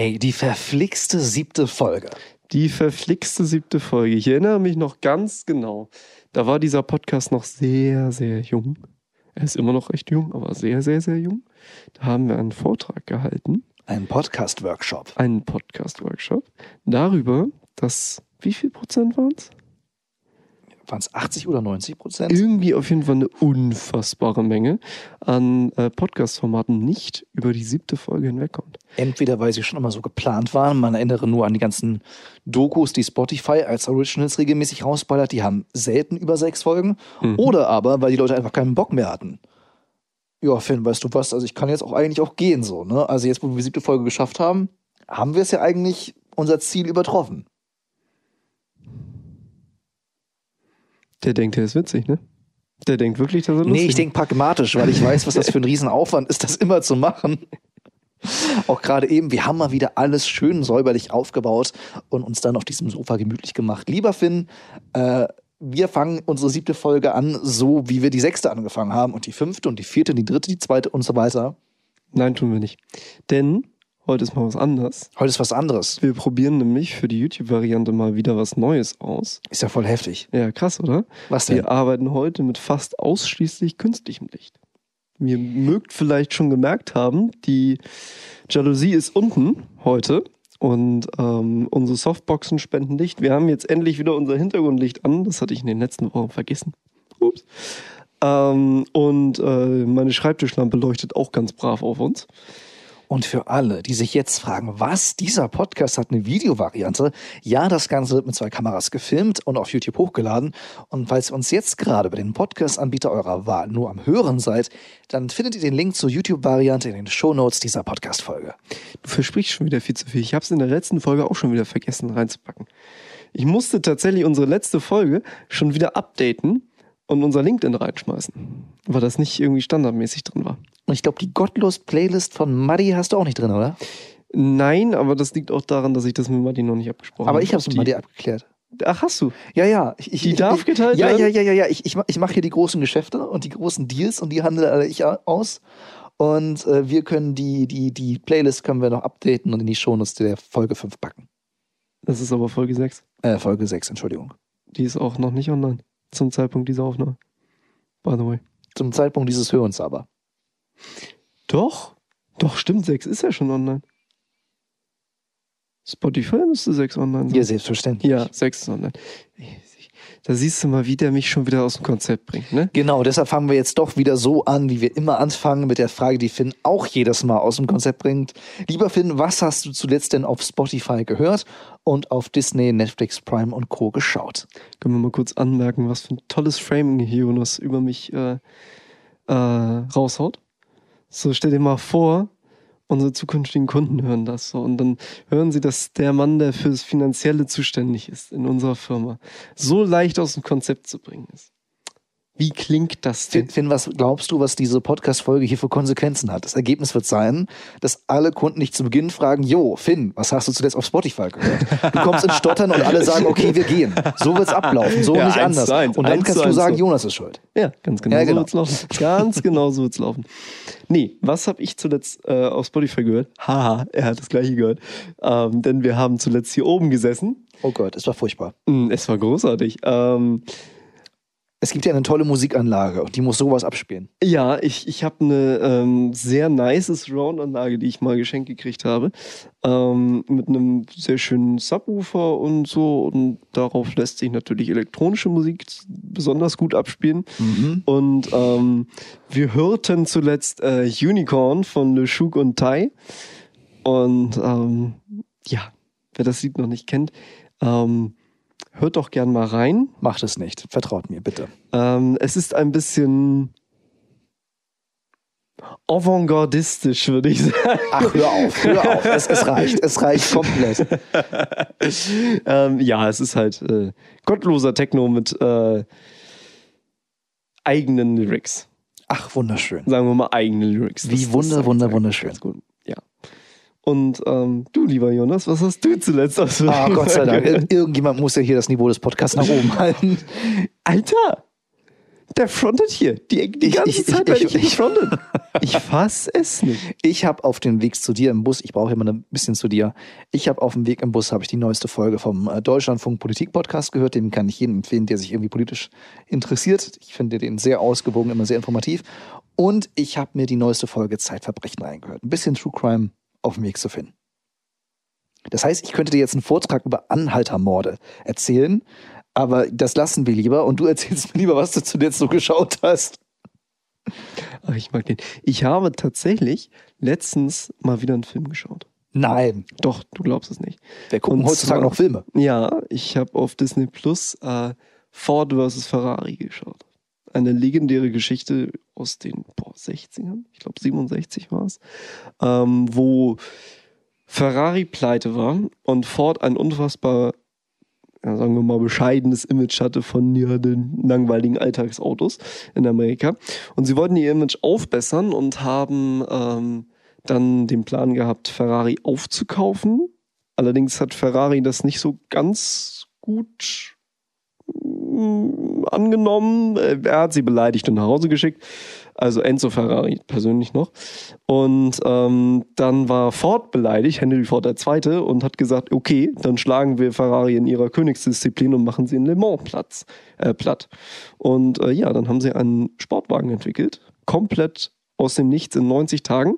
Ey, die verflixte siebte Folge. Die verflixte siebte Folge. Ich erinnere mich noch ganz genau. Da war dieser Podcast noch sehr, sehr jung. Er ist immer noch recht jung, aber sehr, sehr, sehr jung. Da haben wir einen Vortrag gehalten. Ein Podcast-Workshop. Einen Podcast-Workshop. Darüber, dass, wie viel Prozent waren es? Waren es 80 oder 90 Prozent? Irgendwie auf jeden Fall eine unfassbare Menge an äh, Podcast-Formaten nicht über die siebte Folge hinwegkommt. Entweder weil sie schon immer so geplant waren, man erinnere nur an die ganzen Dokus, die Spotify als Originals regelmäßig rausballert, die haben selten über sechs Folgen. Mhm. Oder aber, weil die Leute einfach keinen Bock mehr hatten. Ja, Finn, weißt du was, also ich kann jetzt auch eigentlich auch gehen so, ne? Also jetzt, wo wir die siebte Folge geschafft haben, haben wir es ja eigentlich unser Ziel übertroffen. Der denkt, der ist witzig, ne? Der denkt wirklich, dass er lustig Nee, ich denke pragmatisch, weil ich weiß, was das für ein Riesenaufwand ist, das immer zu machen. Auch gerade eben, wir haben mal wieder alles schön säuberlich aufgebaut und uns dann auf diesem Sofa gemütlich gemacht. Lieber Finn, äh, wir fangen unsere siebte Folge an, so wie wir die sechste angefangen haben und die fünfte und die vierte, die dritte, die zweite und so weiter. Nein, tun wir nicht. Denn Heute ist mal was anderes. Heute ist was anderes. Wir probieren nämlich für die YouTube-Variante mal wieder was Neues aus. Ist ja voll heftig. Ja, krass, oder? Was denn? Wir arbeiten heute mit fast ausschließlich künstlichem Licht. Ihr mögt vielleicht schon gemerkt haben, die Jalousie ist unten heute und ähm, unsere Softboxen spenden Licht. Wir haben jetzt endlich wieder unser Hintergrundlicht an. Das hatte ich in den letzten Wochen vergessen. Ups. Ähm, und äh, meine Schreibtischlampe leuchtet auch ganz brav auf uns. Und für alle, die sich jetzt fragen, was, dieser Podcast hat eine Videovariante. Ja, das Ganze wird mit zwei Kameras gefilmt und auf YouTube hochgeladen. Und falls ihr uns jetzt gerade bei den Podcast-Anbieter eurer Wahl nur am Hören seid, dann findet ihr den Link zur YouTube-Variante in den Shownotes dieser Podcast-Folge. Du versprichst schon wieder viel zu viel. Ich habe es in der letzten Folge auch schon wieder vergessen reinzupacken. Ich musste tatsächlich unsere letzte Folge schon wieder updaten, und unser LinkedIn reinschmeißen, weil das nicht irgendwie standardmäßig drin war. Und ich glaube, die Gottlos-Playlist von Muddy hast du auch nicht drin, oder? Nein, aber das liegt auch daran, dass ich das mit Muddy noch nicht abgesprochen habe. Aber ich habe es mit Muddy abgeklärt. Ach, hast du? Ja, ja. Ich, ich, die darf geteilt ja, werden? Ja, ja, ja, ja. Ich, ich, ich mache hier die großen Geschäfte und die großen Deals und die handle alle ich aus. Und äh, wir können die, die, die Playlist können wir noch updaten und in die Shownotes der Folge 5 packen. Das ist aber Folge 6. Äh, Folge 6, Entschuldigung. Die ist auch noch nicht online zum Zeitpunkt dieser Aufnahme. By the way. Zum Zeitpunkt dieses Hörens aber. Doch. Doch, stimmt, 6 ist ja schon online. Spotify müsste 6 online sein. Ja, selbstverständlich. Ja, 6 ist online. Da siehst du mal, wie der mich schon wieder aus dem Konzept bringt, ne? Genau, deshalb fangen wir jetzt doch wieder so an, wie wir immer anfangen, mit der Frage, die Finn auch jedes Mal aus dem Konzept bringt. Lieber Finn, was hast du zuletzt denn auf Spotify gehört und auf Disney, Netflix, Prime und Co. geschaut? Können wir mal kurz anmerken, was für ein tolles Framing hier Jonas über mich äh, äh, raushaut? So, stell dir mal vor, unsere zukünftigen Kunden hören das so. Und dann hören sie, dass der Mann, der fürs Finanzielle zuständig ist in unserer Firma, so leicht aus dem Konzept zu bringen ist. Wie klingt das denn? Finn, was glaubst du, was diese Podcast-Folge hier für Konsequenzen hat? Das Ergebnis wird sein, dass alle Kunden dich zu Beginn fragen, Jo, Finn, was hast du zuletzt auf Spotify gehört? Du kommst ins Stottern und alle sagen, okay, wir gehen. So wird's ablaufen, so ja, nicht anders. Eins, und dann eins, kannst du sagen, so. Jonas ist schuld. Ja, ganz genau, ja, genau. so wird's laufen. Ganz genau so wird's laufen. Nee, was habe ich zuletzt äh, auf Spotify gehört? Haha, er hat das gleiche gehört. Ähm, denn wir haben zuletzt hier oben gesessen. Oh Gott, es war furchtbar. Mm, es war großartig. Ähm, es gibt ja eine tolle Musikanlage und die muss sowas abspielen. Ja, ich, ich habe eine ähm, sehr nice Surround-Anlage, die ich mal geschenkt gekriegt habe. Ähm, mit einem sehr schönen Subwoofer und so. Und darauf lässt sich natürlich elektronische Musik besonders gut abspielen. Mhm. Und ähm, wir hörten zuletzt äh, Unicorn von Le Chouk und Tai. Und ähm, ja, wer das Lied noch nicht kennt, ähm, Hört doch gern mal rein. Macht es nicht. Vertraut mir, bitte. Ähm, es ist ein bisschen avantgardistisch, würde ich sagen. Ach, hör auf, hör auf. Es, es reicht, es reicht komplett. ähm, ja, es ist halt äh, gottloser Techno mit äh, eigenen Lyrics. Ach, wunderschön. Sagen wir mal eigene Lyrics. Wie das, wunder, das wunder, wunderschön. Ganz gut. Und ähm, du, lieber Jonas, was hast du zuletzt aus Ah, Gott sei Dank. Ir irgendjemand muss ja hier das Niveau des Podcasts nach oben halten. Alter! Der frontet hier die, die ganze ich, Zeit, ich, ich, ich, frontet. Ich fass es nicht. Ich habe auf dem Weg zu dir im Bus, ich brauche immer ein bisschen zu dir. Ich habe auf dem Weg im Bus habe ich die neueste Folge vom äh, Deutschlandfunk Politik Podcast gehört. Den kann ich jedem empfehlen, der sich irgendwie politisch interessiert. Ich finde den sehr ausgewogen, immer sehr informativ. Und ich habe mir die neueste Folge Zeitverbrechen reingehört. Ein bisschen True Crime auf dem Weg zu finden. Das heißt, ich könnte dir jetzt einen Vortrag über Anhaltermorde erzählen, aber das lassen wir lieber und du erzählst mir lieber, was du zuletzt so geschaut hast. Ach, ich mag den. Ich habe tatsächlich letztens mal wieder einen Film geschaut. Nein. Doch, du glaubst es nicht. Wer gucken Und heutzutage zwar- noch Filme? Ja, ich habe auf Disney Plus äh, Ford vs. Ferrari geschaut. Eine legendäre Geschichte aus den boah, 60ern, ich glaube 67 war es, ähm, wo Ferrari pleite war und Ford ein unfassbar, ja, sagen wir mal, bescheidenes Image hatte von ja, den langweiligen Alltagsautos in Amerika. Und sie wollten ihr Image aufbessern und haben ähm, dann den Plan gehabt, Ferrari aufzukaufen. Allerdings hat Ferrari das nicht so ganz gut angenommen. Äh, Er hat sie beleidigt und nach Hause geschickt. Also Enzo Ferrari persönlich noch. Und ähm, dann war Ford beleidigt, Henry Ford II., und hat gesagt, okay, dann schlagen wir Ferrari in ihrer Königsdisziplin und machen sie in Le Mans Platz, äh, platt. Und äh, ja, dann haben sie einen Sportwagen entwickelt, komplett aus dem Nichts in 90 Tagen.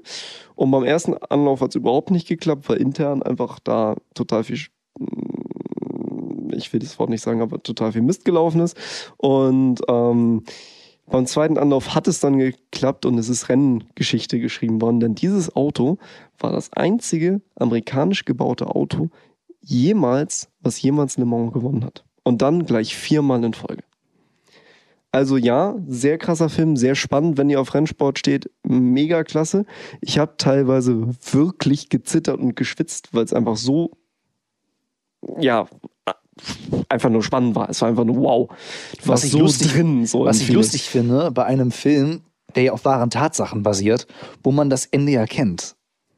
Und beim ersten Anlauf hat es überhaupt nicht geklappt, weil intern einfach da total viel, mm, ich will das Wort nicht sagen, aber total viel Mist gelaufen ist. Und ähm, beim zweiten Anlauf hat es dann geklappt und es ist Renngeschichte geschrieben worden, denn dieses Auto war das einzige amerikanisch gebaute Auto jemals, was jemals Le Mans gewonnen hat. Und dann gleich viermal in Folge. Also ja, sehr krasser Film, sehr spannend, wenn ihr auf Rennsport steht, mega klasse. Ich habe teilweise wirklich gezittert und geschwitzt, weil es einfach so, ja, einfach nur spannend war. Es war einfach nur wow. Du Was warst ich so lustig- drin. So Was ich lustig finde, bei einem Film, der ja auf wahren Tatsachen basiert, wo man das Ende ja kennt.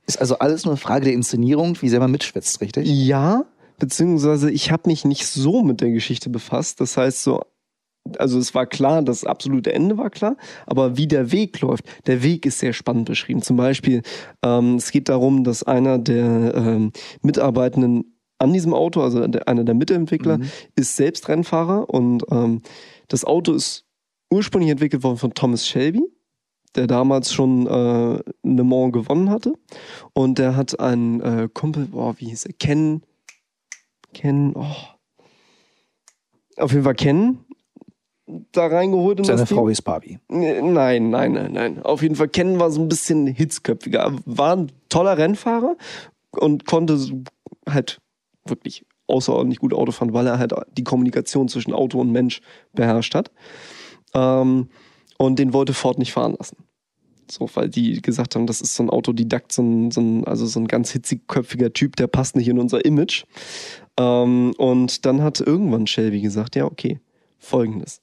Ist also alles nur eine Frage der Inszenierung, wie sehr man mitschwitzt, richtig? Ja, beziehungsweise ich habe mich nicht so mit der Geschichte befasst. Das heißt so, also es war klar, das absolute Ende war klar, aber wie der Weg läuft, der Weg ist sehr spannend beschrieben. Zum Beispiel, ähm, es geht darum, dass einer der ähm, Mitarbeitenden an diesem Auto, also der, einer der Mitentwickler, Mhm. ist selbst Rennfahrer und ähm, das Auto ist ursprünglich entwickelt worden von Thomas Shelby, der damals schon äh, Le Mans gewonnen hatte. Und der hat einen äh, Kumpel, boah, wie hieß er? Ken. Ken, oh. Auf jeden Fall Ken da reingeholt in Seine. Frau ist Barbie. Nein, nein, nein, nein. Auf jeden Fall Ken war so ein bisschen hitzköpfiger. War ein toller Rennfahrer und konnte halt wirklich außerordentlich gut Auto fahren, weil er halt die Kommunikation zwischen Auto und Mensch beherrscht hat. Ähm, und den wollte Ford nicht fahren lassen. So, weil die gesagt haben, das ist so ein Autodidakt, so ein, so ein, also so ein ganz hitzigköpfiger Typ, der passt nicht in unser Image. Ähm, und dann hat irgendwann Shelby gesagt, ja, okay, folgendes.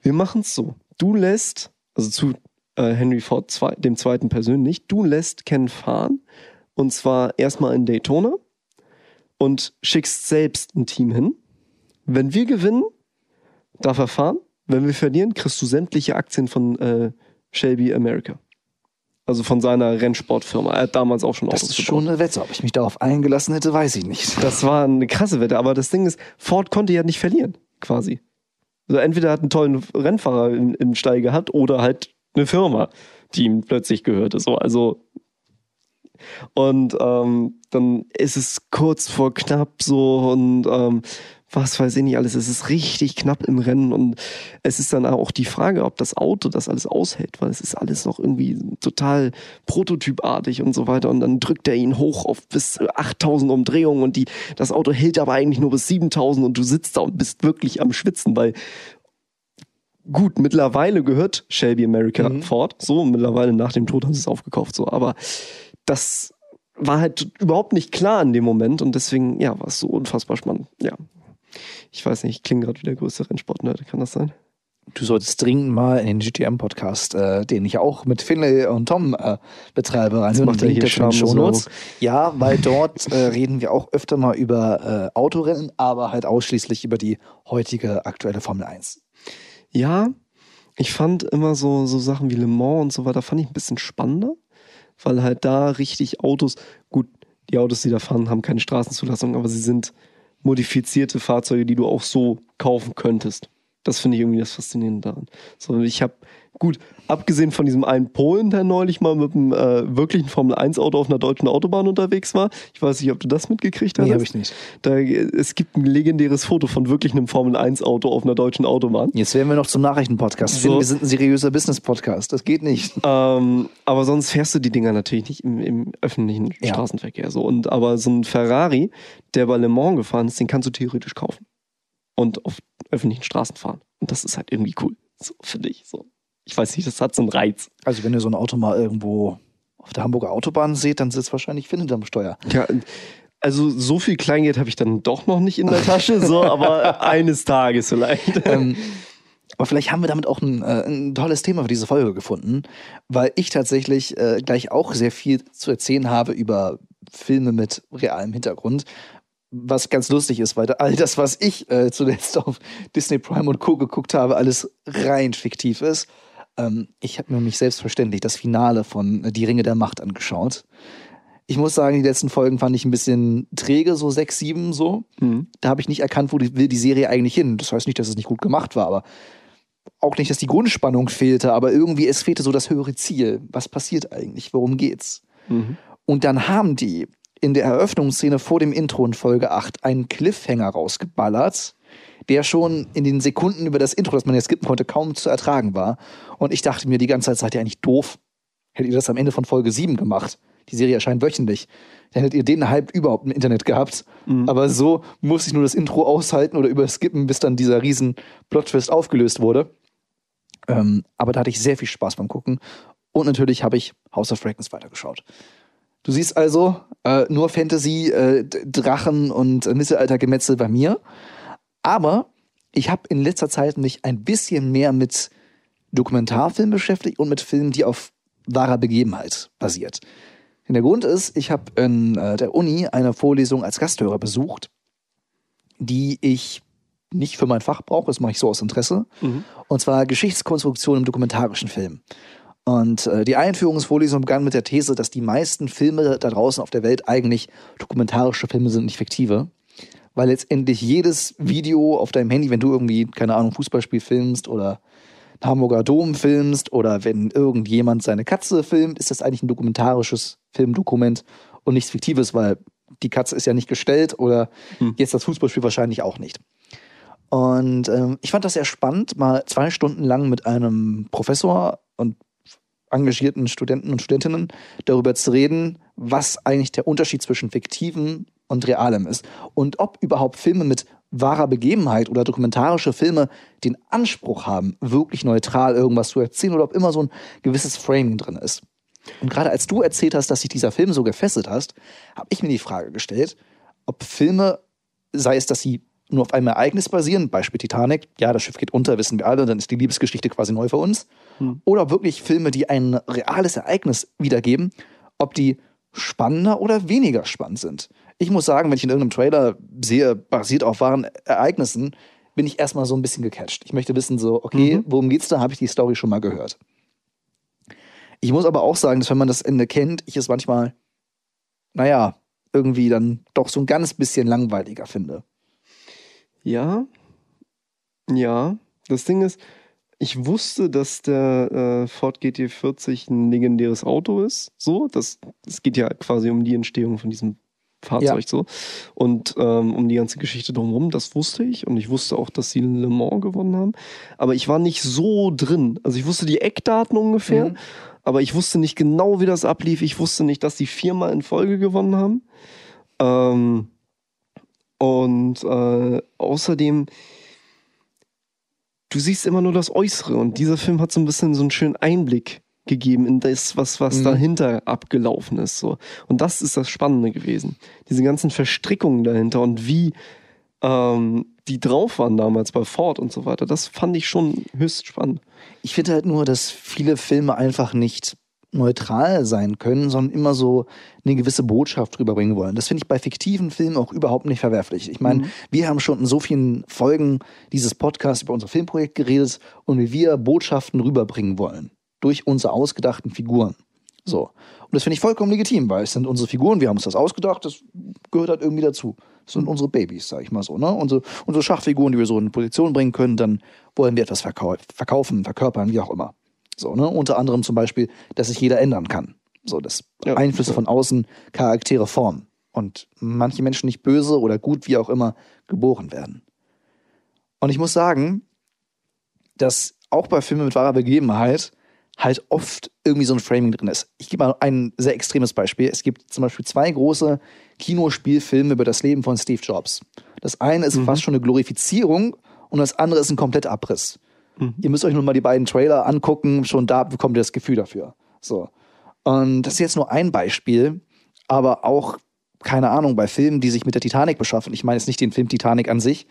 Wir machen es so. Du lässt, also zu äh, Henry Ford zwei, dem zweiten persönlich, du lässt Ken fahren. Und zwar erstmal in Daytona und schickst selbst ein Team hin. Wenn wir gewinnen, darf er fahren. Wenn wir verlieren, kriegst du sämtliche Aktien von äh, Shelby America. Also von seiner Rennsportfirma. Er hat damals auch schon Das Autos ist schon eine Wette. Ob ich mich darauf eingelassen hätte, weiß ich nicht. das war eine krasse Wette, aber das Ding ist, Ford konnte ja nicht verlieren, quasi. Also entweder hat einen tollen Rennfahrer im, im Stall gehabt oder halt eine Firma, die ihm plötzlich gehörte. So, also und ähm, dann ist es kurz vor knapp so und ähm, was weiß ich nicht alles. Es ist richtig knapp im Rennen und es ist dann auch die Frage, ob das Auto das alles aushält, weil es ist alles noch irgendwie total prototypartig und so weiter und dann drückt er ihn hoch auf bis 8000 Umdrehungen und die, das Auto hält aber eigentlich nur bis 7000 und du sitzt da und bist wirklich am Schwitzen, weil gut, mittlerweile gehört Shelby America Mhm. Ford, so mittlerweile nach dem Tod haben sie es aufgekauft, so, aber das war halt überhaupt nicht klar in dem Moment und deswegen, ja, war es so unfassbar spannend, ja. Ich weiß nicht, ich klinge gerade wie der größte Rennsportnerd, kann das sein? Du solltest dringend mal in den GTM-Podcast, äh, den ich auch mit Finlay und Tom äh, betreibe, rein. macht er hier schamlos Shownotes. Ja, weil dort äh, reden wir auch öfter mal über äh, Autorennen, aber halt ausschließlich über die heutige aktuelle Formel 1. Ja, Ich fand immer so, so Sachen wie Le Mans und so weiter, fand ich ein bisschen spannender, weil halt da richtig Autos, gut, die Autos, die da fahren, haben keine Straßenzulassung, aber sie sind modifizierte Fahrzeuge, die du auch so kaufen könntest. Das finde ich irgendwie das Faszinierende daran. So, ich habe, gut, abgesehen von diesem einen Polen, der neulich mal mit einem äh, wirklichen Formel-1-Auto auf einer deutschen Autobahn unterwegs war. Ich weiß nicht, ob du das mitgekriegt hast. Nee, habe ich nicht. Da, es gibt ein legendäres Foto von wirklich einem Formel-1-Auto auf einer deutschen Autobahn. Jetzt werden wir noch zum Nachrichtenpodcast. So. Wir sind ein seriöser Business-Podcast. Das geht nicht. Ähm, aber sonst fährst du die Dinger natürlich nicht im, im öffentlichen Ja. Straßenverkehr. So. Und, aber so ein Ferrari, der bei Le Mans gefahren ist, den kannst du theoretisch kaufen. Und auf öffentlichen Straßen fahren. Und das ist halt irgendwie cool. So, finde ich. So. Ich weiß nicht, das hat so einen Reiz. Also wenn ihr so ein Auto mal irgendwo auf der Hamburger Autobahn seht, dann sitzt wahrscheinlich Finn hinterm Steuer. Ja, also so viel Kleingeld habe ich dann doch noch nicht in der Tasche, so, aber eines Tages vielleicht. ähm, aber vielleicht haben wir damit auch ein, äh, ein tolles Thema für diese Folge gefunden, weil ich tatsächlich äh, gleich auch sehr viel zu erzählen habe über Filme mit realem Hintergrund. Was ganz lustig ist, weil all das, was ich äh, zuletzt auf Disney Prime und Co. geguckt habe, alles rein fiktiv ist. Ähm, ich habe mir nämlich selbstverständlich das Finale von äh, Die Ringe der Macht angeschaut. Ich muss sagen, die letzten Folgen fand ich ein bisschen träge, so sechs, sieben so. Mhm. Da habe ich nicht erkannt, wo die, will die Serie eigentlich hin. Das heißt nicht, dass es nicht gut gemacht war, aber auch nicht, dass die Grundspannung fehlte, aber irgendwie es fehlte so das höhere Ziel. Was passiert eigentlich? Worum geht's? Mhm. Und dann haben die in der Eröffnungsszene vor dem Intro in Folge 8 einen Cliffhanger rausgeballert, der schon in den Sekunden über das Intro, das man jetzt skippen konnte, kaum zu ertragen war. Und ich dachte mir die ganze Zeit, seid ihr eigentlich doof? Hättet ihr das am Ende von Folge 7 gemacht? Die Serie erscheint wöchentlich. Dann hättet ihr den Hype überhaupt im Internet gehabt. Aber so musste ich nur das Intro aushalten oder überskippen, bis dann dieser riesen Plot-Twist aufgelöst wurde. Ähm, aber da hatte ich sehr viel Spaß beim Gucken. Und natürlich habe ich House of Dragons weitergeschaut. Du siehst also äh, nur Fantasy, äh, Drachen und äh, Mittelaltergemetzel bei mir. Aber ich habe in letzter Zeit mich ein bisschen mehr mit Dokumentarfilmen beschäftigt und mit Filmen, die auf wahrer Begebenheit basiert. Denn der Grund ist, ich habe in äh, der Uni eine Vorlesung als Gasthörer besucht, die ich nicht für mein Fach brauche, das mache ich so aus Interesse. Mhm. Und zwar Geschichtskonstruktion im dokumentarischen Film. Und äh, die Einführungsvorlesung begann mit der These, dass die meisten Filme da draußen auf der Welt eigentlich dokumentarische Filme sind, nicht fiktive. Weil letztendlich jedes Video auf deinem Handy, wenn du irgendwie, keine Ahnung, Fußballspiel filmst oder Hamburger Dom filmst oder wenn irgendjemand seine Katze filmt, ist das eigentlich ein dokumentarisches Filmdokument und nichts Fiktives, weil die Katze ist ja nicht gestellt oder Hm. jetzt das Fußballspiel wahrscheinlich auch nicht. Und ähm, ich fand das sehr spannend, mal zwei Stunden lang mit einem Professor und engagierten Studenten und Studentinnen darüber zu reden, was eigentlich der Unterschied zwischen fiktivem und realem ist und ob überhaupt Filme mit wahrer Begebenheit oder dokumentarische Filme den Anspruch haben, wirklich neutral irgendwas zu erzählen oder ob immer so ein gewisses Framing drin ist. Und gerade als du erzählt hast, dass sich dieser Film so gefesselt hast, habe ich mir die Frage gestellt, ob Filme, sei es, dass sie nur auf einem Ereignis basieren, Beispiel Titanic, ja, das Schiff geht unter, wissen wir alle, dann ist die Liebesgeschichte quasi neu für uns, oder ob wirklich Filme, die ein reales Ereignis wiedergeben, ob die spannender oder weniger spannend sind. Ich muss sagen, wenn ich in irgendeinem Trailer sehe, basiert auf wahren Ereignissen, bin ich erstmal so ein bisschen gecatcht. Ich möchte wissen, so, okay, worum geht's da? Habe ich die Story schon mal gehört? Ich muss aber auch sagen, dass wenn man das Ende kennt, ich es manchmal, naja, irgendwie dann doch so ein ganz bisschen langweiliger finde. Ja. Ja. Das Ding ist, ich wusste, dass der äh, Ford GT40 ein legendäres Auto ist. So, das, es geht ja quasi um die Entstehung von diesem Fahrzeug Ja. so. Und ähm, um die ganze Geschichte drumherum, das wusste ich. Und ich wusste auch, dass sie Le Mans gewonnen haben. Aber ich war nicht so drin. Also ich wusste die Eckdaten ungefähr, Mhm. aber ich wusste nicht genau, wie das ablief. Ich wusste nicht, dass sie viermal in Folge gewonnen haben. Ähm, und äh, außerdem, du siehst immer nur das Äußere und dieser Film hat so ein bisschen so einen schönen Einblick gegeben in das, was, was Mhm. dahinter abgelaufen ist. So. Und das ist das Spannende gewesen. Diese ganzen Verstrickungen dahinter und wie ähm, die drauf waren damals bei Ford und so weiter, das fand ich schon höchst spannend. Ich finde halt nur, dass viele Filme einfach nicht neutral sein können, sondern immer so eine gewisse Botschaft rüberbringen wollen. Das finde ich bei fiktiven Filmen auch überhaupt nicht verwerflich. Ich meine, mhm. wir haben schon in so vielen Folgen dieses Podcasts über unser Filmprojekt geredet und wie wir Botschaften rüberbringen wollen durch unsere ausgedachten Figuren. So. Und das finde ich vollkommen legitim, weil es sind unsere Figuren, wir haben uns das ausgedacht, das gehört halt irgendwie dazu. Das sind unsere Babys, sag ich mal so, ne? Unsere, unsere Schachfiguren, die wir so in Position bringen können, dann wollen wir etwas verkau verkaufen, verkörpern, wie auch immer. So, ne? Unter anderem zum Beispiel, dass sich jeder ändern kann. So, dass ja. Einflüsse von außen Charaktere formen. Und manche Menschen nicht böse oder gut, wie auch immer, geboren werden. Und ich muss sagen, dass auch bei Filmen mit wahrer Begebenheit halt oft irgendwie so ein Framing drin ist. Ich gebe mal ein sehr extremes Beispiel. Es gibt zum Beispiel zwei große Kinospielfilme über das Leben von Steve Jobs. Das eine ist mhm. fast schon eine Glorifizierung und das andere ist ein kompletter Abriss. Mhm. Ihr müsst euch nur mal die beiden Trailer angucken, schon da bekommt ihr das Gefühl dafür. So. Und das ist jetzt nur ein Beispiel, aber auch, keine Ahnung, bei Filmen, die sich mit der Titanic beschaffen, ich meine jetzt nicht den Film Titanic an sich,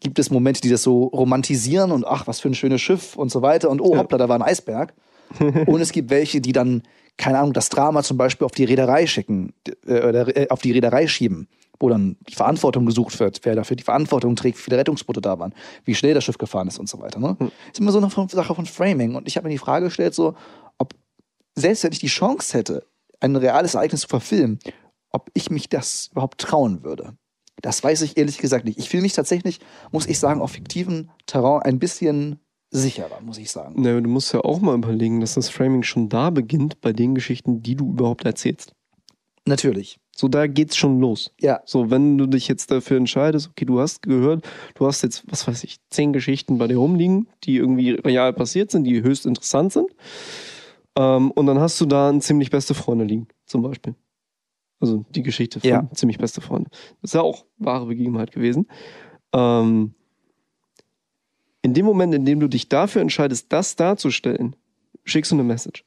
gibt es Momente, die das so romantisieren und ach, was für ein schönes Schiff und so weiter und oh, hoppla, da war ein Eisberg. und es gibt welche, die dann, keine Ahnung, das Drama zum Beispiel auf die Reederei schicken, äh, oder äh, auf die Reederei schieben, wo dann die Verantwortung gesucht wird, wer dafür die Verantwortung trägt, wie viele Rettungsboote da waren, wie schnell das Schiff gefahren ist und so weiter. Ne? Hm. Ist immer so eine Sache von Framing. Und ich habe mir die Frage gestellt, so, ob selbst wenn ich die Chance hätte, ein reales Ereignis zu verfilmen, ob ich mich das überhaupt trauen würde. Das weiß ich ehrlich gesagt nicht. Ich fühle mich tatsächlich, muss ich sagen, auf fiktiven Terrain ein bisschen sicherer, muss ich sagen. Na, du musst ja auch mal überlegen, dass das Framing schon da beginnt bei den Geschichten, die du überhaupt erzählst. Natürlich. So, da geht's schon los. Ja. So, wenn du dich jetzt dafür entscheidest, okay, du hast gehört, du hast jetzt, was weiß ich, zehn Geschichten bei dir rumliegen, die irgendwie real passiert sind, die höchst interessant sind. Ähm, und dann hast du da ein ziemlich beste Freunde liegen, zum Beispiel. Also die Geschichte von ja. ziemlich beste Freunde. Das ist ja auch wahre Begebenheit gewesen. Ähm, in dem Moment, in dem du dich dafür entscheidest, das darzustellen, schickst du eine Message.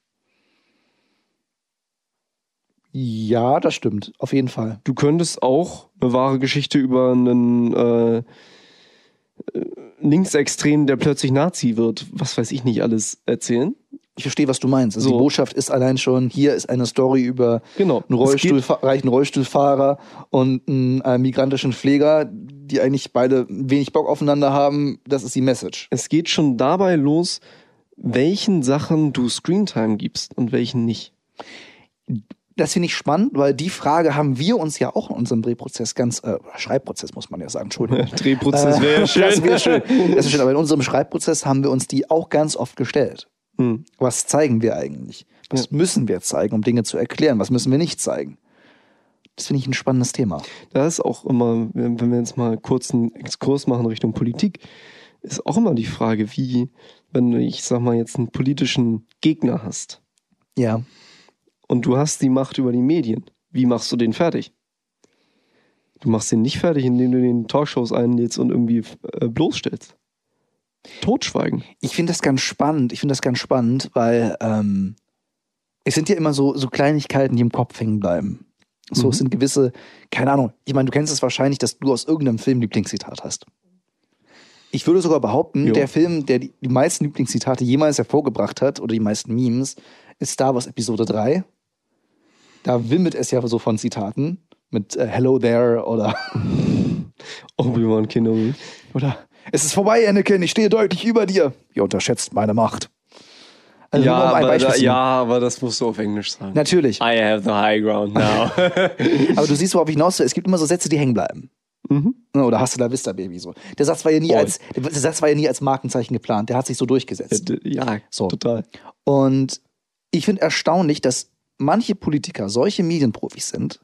Ja, das stimmt, auf jeden Fall. Du könntest auch eine wahre Geschichte über einen äh, äh Linksextremen, der plötzlich Nazi wird, was weiß ich nicht alles erzählen. Ich verstehe, was du meinst. Also so. Die Botschaft ist allein schon, hier ist eine Story über genau. einen Rollstuhl, reichen Rollstuhlfahrer und einen äh, migrantischen Pfleger, die eigentlich beide wenig Bock aufeinander haben. Das ist die Message. Es geht schon dabei los, welchen Sachen du Screentime gibst und welchen nicht. Das finde ich spannend, weil die Frage haben wir uns ja auch in unserem Drehprozess ganz, äh, Schreibprozess muss man ja sagen, Entschuldigung. Drehprozess wäre äh, schön. Das wäre schön. Das ist schön. Aber in unserem Schreibprozess haben wir uns die auch ganz oft gestellt. Hm. Was zeigen wir eigentlich? Was ja. müssen wir zeigen, um Dinge zu erklären? Was müssen wir nicht zeigen? Das finde ich ein spannendes Thema. Da ist auch immer, wenn wir jetzt mal kurz einen Exkurs machen Richtung Politik, ist auch immer die Frage, wie, wenn du, ich sag mal, jetzt einen politischen Gegner hast. Ja. Und du hast die Macht über die Medien. Wie machst du den fertig? Du machst den nicht fertig, indem du den Talkshows einlädst und irgendwie äh, bloßstellst. Totschweigen. Ich finde das ganz spannend. Ich finde das ganz spannend, weil ähm, es sind ja immer so, so Kleinigkeiten, die im Kopf hängen bleiben. So, mhm. es sind gewisse, keine Ahnung, ich meine, du kennst es wahrscheinlich, dass du aus irgendeinem Film Lieblingszitat hast. Ich würde sogar behaupten, jo. der Film, der die, die meisten Lieblingszitate jemals hervorgebracht hat, oder die meisten Memes, ist Star Wars Episode 3. Da wimmelt es ja so von Zitaten mit äh, Hello there oder Obi-Wan Kenobi. Oder es ist vorbei, Anakin, ich stehe deutlich über dir. Ihr unterschätzt meine Macht. Also ja, aber da, ja, aber das musst du auf Englisch sagen. Natürlich. I have the high ground now. aber du siehst, worauf ich hinaus will. Es gibt immer so Sätze, die hängen bleiben. Mhm. Oder hast du da Vista Baby so. Der Satz war ja nie Boy. als der Satz war ja nie als Markenzeichen geplant. Der hat sich so durchgesetzt. Ja, so. total. Und ich finde erstaunlich, dass manche Politiker solche Medienprofis sind,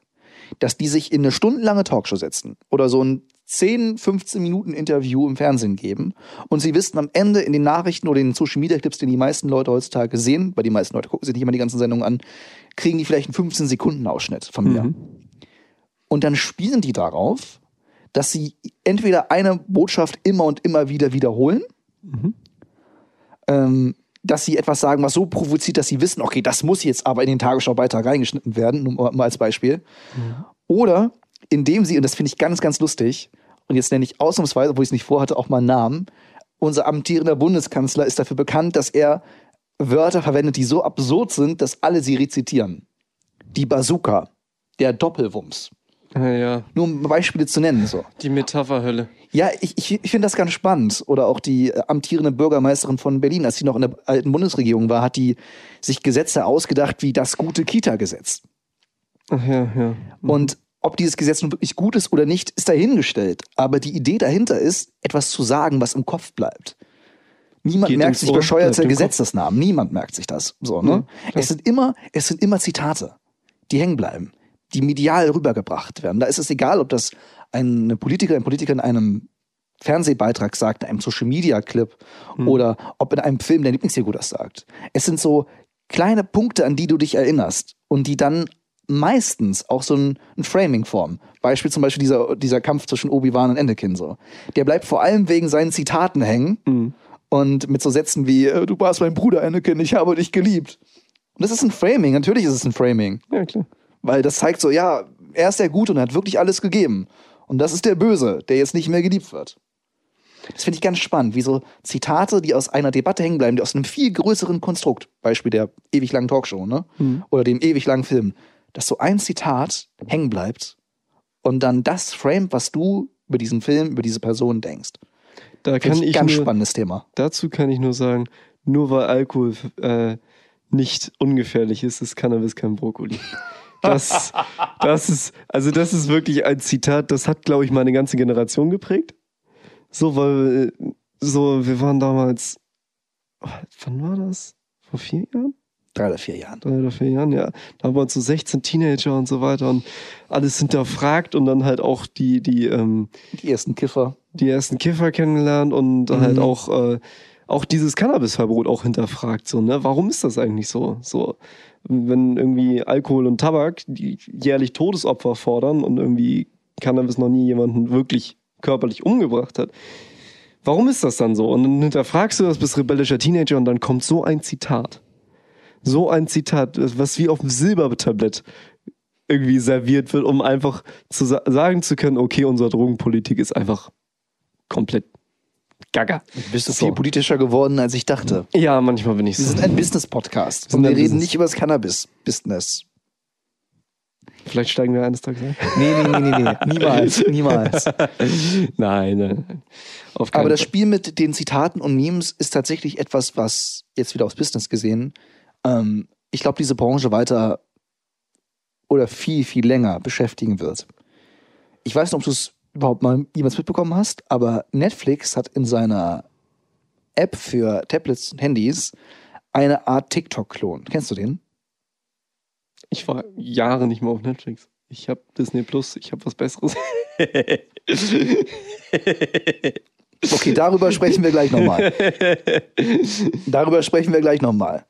dass die sich in eine stundenlange Talkshow setzen oder so ein 10, 15 Minuten Interview im Fernsehen geben und sie wissen am Ende in den Nachrichten oder in den Social Media Clips, den die meisten Leute heutzutage sehen, weil die meisten Leute gucken sich nicht immer die ganzen Sendungen an, kriegen die vielleicht einen 15 Sekunden Ausschnitt von mir. Mhm. Und dann spielen die darauf, dass sie entweder eine Botschaft immer und immer wieder wiederholen, mhm. ähm, dass sie etwas sagen, was so provoziert, dass sie wissen, okay, das muss jetzt aber in den Tagesschau-Beitrag reingeschnitten werden, nur mal als Beispiel. Mhm. Oder indem sie, und das finde ich ganz, ganz lustig, und jetzt nenne ich ausnahmsweise, obwohl ich es nicht vorhatte, auch mal einen Namen, unser amtierender Bundeskanzler ist dafür bekannt, dass er Wörter verwendet, die so absurd sind, dass alle sie rezitieren. Die Bazooka, der Doppelwumms. Ja, ja. Nur um Beispiele zu nennen. So. Die Metapherhölle. Ja, ich, ich, ich finde das ganz spannend. Oder auch die äh, amtierende Bürgermeisterin von Berlin, als sie noch in der alten Bundesregierung war, hat die sich Gesetze ausgedacht wie das gute Kita-Gesetz. Ja, ja. Und ob dieses Gesetz nun wirklich gut ist oder nicht, ist dahingestellt. Aber die Idee dahinter ist, etwas zu sagen, was im Kopf bleibt. Niemand Geht merkt sich Ohr, bescheuerte Kopf. Gesetzesnamen. Niemand merkt sich das. So, ne? Ja, es sind immer, es sind immer Zitate, die hängen bleiben, die medial rübergebracht werden. Da ist es egal, ob das eine Politikerin, ein Politiker in einem Fernsehbeitrag sagt, in einem Social Media Clip Hm. oder ob in einem Film der Lieblingsfigur das sagt. Es sind so kleine Punkte, an die du dich erinnerst und die dann meistens auch so ein, ein Framing formen. Beispiel zum Beispiel dieser, dieser Kampf zwischen Obi-Wan und Anakin so. Der bleibt vor allem wegen seinen Zitaten hängen Mhm. und mit so Sätzen wie, äh, du warst mein Bruder Anakin, ich habe dich geliebt. Und das ist ein Framing, natürlich ist es ein Framing. Ja, klar. Weil das zeigt so, ja, er ist der Gute und er hat wirklich alles gegeben. Und das ist der Böse, der jetzt nicht mehr geliebt wird. Das finde ich ganz spannend, wie so Zitate, die aus einer Debatte hängen bleiben, die aus einem viel größeren Konstrukt, Beispiel der ewig langen Talkshow, ne? Oder dem ewig langen Film, dass so ein Zitat hängen bleibt und dann das framet, was du über diesen Film, über diese Person denkst. Da kann Finde ich ich ganz nur, spannendes Thema. dazu kann ich nur sagen, nur weil Alkohol äh, nicht ungefährlich ist, ist Cannabis kein Brokkoli. Das, das ist, also das ist wirklich ein Zitat, das hat, glaube ich, meine ganze Generation geprägt. So, weil, äh, so, wir waren damals, oh, wann war das? Vor vier Jahren? Drei oder vier Jahren. drei oder vier Jahren, ja. Da waren so 16 Teenager und so weiter und alles hinterfragt und dann halt auch die, die, ähm, Die ersten Kiffer. die ersten Kiffer kennengelernt und Mhm. halt auch, äh, auch dieses Cannabisverbot auch hinterfragt. So, ne? Warum ist das eigentlich so? So, wenn irgendwie Alkohol und Tabak die jährlich Todesopfer fordern und irgendwie Cannabis noch nie jemanden wirklich körperlich umgebracht hat. Warum ist das dann so? Und dann hinterfragst du das, bist rebellischer Teenager und dann kommt so ein Zitat. So ein Zitat, was wie auf dem Silbertablett irgendwie serviert wird, um einfach zu sa sagen zu können, okay, unsere Drogenpolitik ist einfach komplett gaga. Bist du So. viel politischer geworden, als ich dachte. Ja, manchmal bin ich Wir so. sind ein Business-Podcast und wir reden Business. nicht über das Cannabis-Business. Vielleicht steigen wir eines Tages ein. Nee, nee, nee, nee, nee. Niemals, niemals. nein, nein, Aber das Fall. Spiel mit den Zitaten und Memes ist tatsächlich etwas, was jetzt wieder aufs Business gesehen, ähm, ich glaube, diese Branche weiter oder viel, viel länger beschäftigen wird. Ich weiß nicht, ob du es überhaupt mal jemals mitbekommen hast, aber Netflix hat in seiner App für Tablets und Handys eine Art TikTok-Klon. Kennst du den? Ich war Jahre nicht mehr auf Netflix. Ich habe Disney Plus, ich habe was Besseres. Okay, darüber sprechen wir gleich nochmal. Darüber sprechen wir gleich nochmal.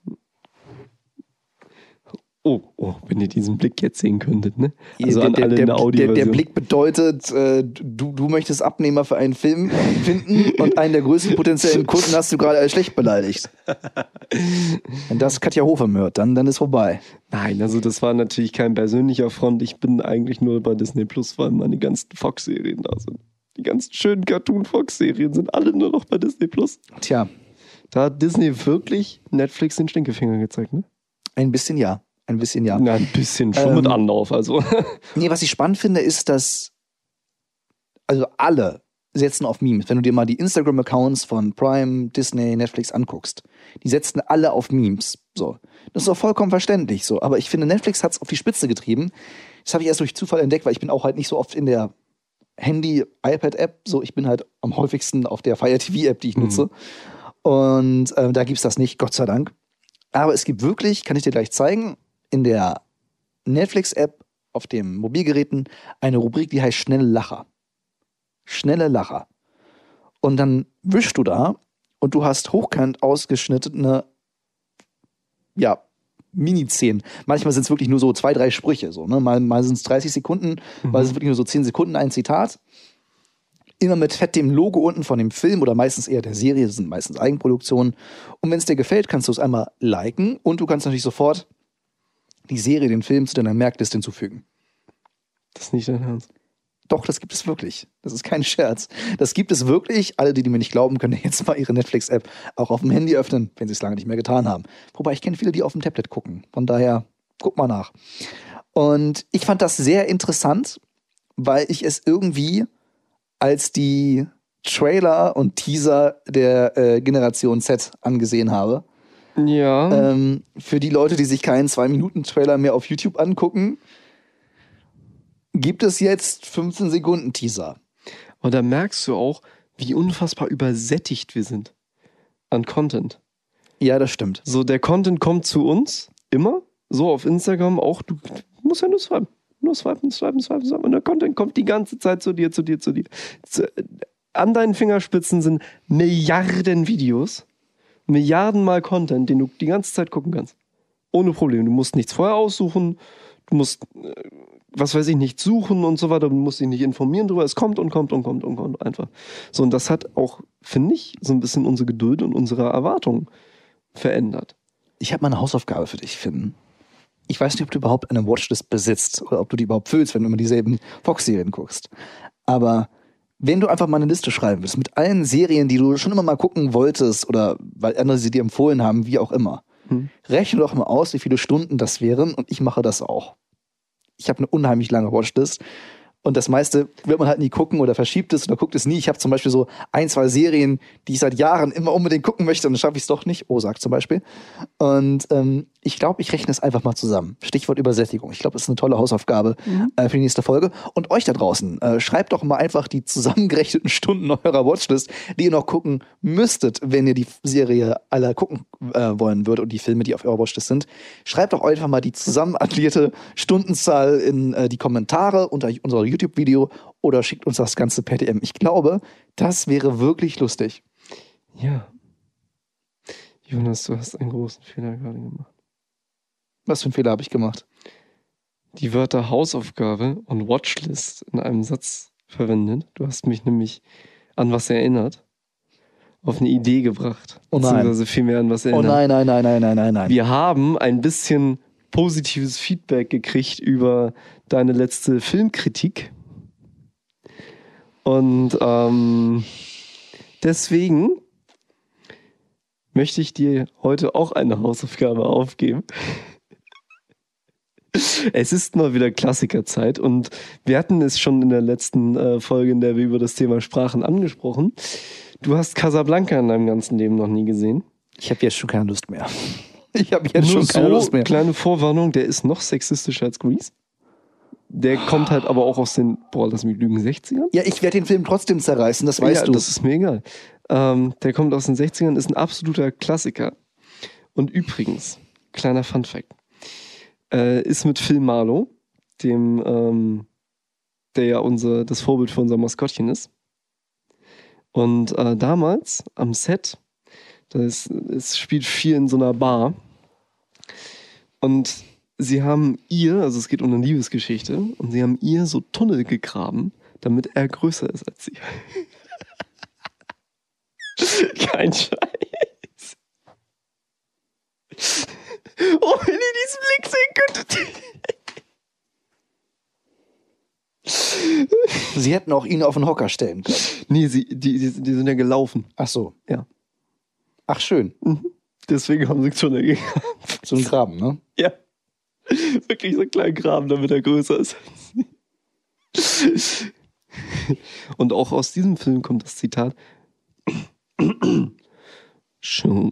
Oh, oh, wenn ihr diesen Blick jetzt sehen könntet, ne? Also der, an der, alle in der, der der, der Blick bedeutet, äh, du, du möchtest Abnehmer für einen Film finden und einen der größten potenziellen Kunden hast du gerade als schlecht beleidigt. Wenn das Katja Hofem hört, dann, dann ist vorbei. Nein, also das war natürlich kein persönlicher Front. Ich bin eigentlich nur bei Disney Plus, weil meine ganzen Fox-Serien da sind. Die ganzen schönen Cartoon-Fox-Serien sind alle nur noch bei Disney Plus. Tja, Da hat Disney wirklich Netflix den Stinkefinger gezeigt, ne? ein bisschen ja. Ein bisschen ja. Na, ein bisschen, schon Ähm, mit Anlauf, also. Nee, was ich spannend finde, ist, dass also alle setzen auf Memes. Wenn du dir mal die Instagram-Accounts von Prime, Disney, Netflix anguckst, die setzen alle auf Memes. So. Das ist auch vollkommen verständlich so. Aber ich finde, Netflix hat es auf die Spitze getrieben. Das habe ich erst durch Zufall entdeckt, weil ich bin auch halt nicht so oft in der Handy-iPad-App. So, ich bin halt am häufigsten auf der Fire TV-App, die ich nutze. Und ähm, da gibt's das nicht, Gott sei Dank. Aber es gibt wirklich, kann ich dir gleich zeigen, in der Netflix-App auf den Mobilgeräten eine Rubrik, die heißt Schnelle Lacher. Schnelle Lacher. Und dann wischst du da und du hast hochkant ausgeschnittene, ja, Mini-Szenen. Manchmal sind es wirklich nur so zwei, drei Sprüche. So, ne? Mal, mal sind es 30 Sekunden, mal sind es wirklich nur so 10 Sekunden ein Zitat. Immer mit fett dem Logo unten von dem Film oder meistens eher der Serie, das sind meistens Eigenproduktionen. Und wenn es dir gefällt, kannst du es einmal liken und du kannst natürlich sofort die Serie, den Film zu deiner Merkliste hinzufügen. Das ist nicht dein Ernst. Doch, das gibt es wirklich. Das ist kein Scherz. Das gibt es wirklich. Alle, die, die mir nicht glauben, können jetzt mal ihre Netflix-App auch auf dem Handy öffnen, wenn sie es lange nicht mehr getan haben. Wobei ich kenne viele, die auf dem Tablet gucken. Von daher, guck mal nach. Und ich fand das sehr interessant, weil ich es irgendwie als die Trailer und Teaser der äh, Generation Z angesehen habe. Ja. Ähm, für die Leute, die sich keinen 2-Minuten-Trailer mehr auf YouTube angucken, gibt es jetzt 15 Sekunden Teaser. Und da merkst du auch, wie unfassbar übersättigt wir sind an Content. Ja, das stimmt. So, der Content kommt zu uns, immer, so auf Instagram auch, du musst ja nur swipen. Nur swipen, swipen, swipen, swipen. Und der Content kommt die ganze Zeit zu dir, zu dir, zu dir. Zu, an deinen Fingerspitzen sind Milliarden Videos, Milliarden mal Content, den du die ganze Zeit gucken kannst. Ohne Probleme. Du musst nichts vorher aussuchen, du musst, äh, was weiß ich, nicht suchen und so weiter, du musst dich nicht informieren drüber. Es kommt und kommt und kommt und kommt einfach. So, und das hat auch, finde ich, so ein bisschen unsere Geduld und unsere Erwartungen verändert. Ich habe mal eine Hausaufgabe für dich, Finn. Ich weiß nicht, ob du überhaupt eine Watchlist besitzt oder ob du die überhaupt füllst, wenn du immer dieselben Fox-Serien guckst. Aber wenn du einfach mal eine Liste schreiben willst mit allen Serien, die du schon immer mal gucken wolltest oder weil andere sie dir empfohlen haben, wie auch immer, Hm. rechne doch mal aus, wie viele Stunden das wären und ich mache das auch. Ich habe eine unheimlich lange Watchlist und das meiste wird man halt nie gucken oder verschiebt es oder guckt es nie. Ich habe zum Beispiel so ein, zwei Serien, die ich seit Jahren immer unbedingt gucken möchte und dann schaffe ich es doch nicht. Ozark zum Beispiel. Und ähm, ich glaube, ich rechne es einfach mal zusammen. Stichwort Übersättigung. Ich glaube, das ist eine tolle Hausaufgabe äh, für die nächste Folge. Und euch da draußen, äh, schreibt doch mal einfach die zusammengerechneten Stunden eurer Watchlist, die ihr noch gucken müsstet, wenn ihr die Serie alle gucken äh, wollen würdet und die Filme, die auf eurer Watchlist sind. Schreibt doch einfach mal die zusammenaddierte Stundenzahl in äh, die Kommentare unter unser YouTube-Video oder schickt uns das Ganze per DM. Ich glaube, das wäre wirklich lustig. Ja. Jonas, du hast einen großen Fehler gerade gemacht. Was für einen Fehler habe ich gemacht? Die Wörter Hausaufgabe und Watchlist in einem Satz verwendet. Du hast mich nämlich an was erinnert. Auf eine Idee gebracht. Oh nein. Beziehungsweise vielmehr an was Oh erinnert. nein, nein, nein, nein, nein, nein, nein. Wir haben ein bisschen positives Feedback gekriegt über deine letzte Filmkritik. Und ähm, deswegen möchte ich dir heute auch eine Hausaufgabe aufgeben. Es ist mal wieder Klassikerzeit und wir hatten es schon in der letzten äh, Folge, in der wir über das Thema Sprachen angesprochen. Du hast Casablanca in deinem ganzen Leben noch nie gesehen. Ich habe jetzt schon keine Lust mehr. Ich habe jetzt Nur schon keine so, Lust mehr. kleine Vorwarnung, der ist noch sexistischer als Grease. Der kommt halt aber auch aus den, boah, lass mich lügen, 60ern? Ja, ich werde den Film trotzdem zerreißen, das weißt ja, du. das ist mir egal. Ähm, der kommt aus den 60ern, ist ein absoluter Klassiker. Und übrigens, kleiner Funfact, äh, ist mit Phil Marlowe, dem, ähm, der ja unser, das Vorbild für unser Maskottchen ist. Und äh, damals am Set, das, es spielt viel in so einer Bar. Und sie haben ihr, also es geht um eine Liebesgeschichte, und sie haben ihr so Tunnel gegraben, damit er größer ist als sie. Kein Scheiß. Oh, wenn ihr diesen Blick sehen könntet. Sie hätten auch ihn auf den Hocker stellen können. Nee, sie, die, die, die sind ja gelaufen. Ach so. Ja. Ach, schön. Deswegen haben sie Tunnel gegraben. So ein Graben, ne? Ja. Wirklich so einen kleinen Graben, damit er größer ist. Und auch aus diesem Film kommt das Zitat. Schau,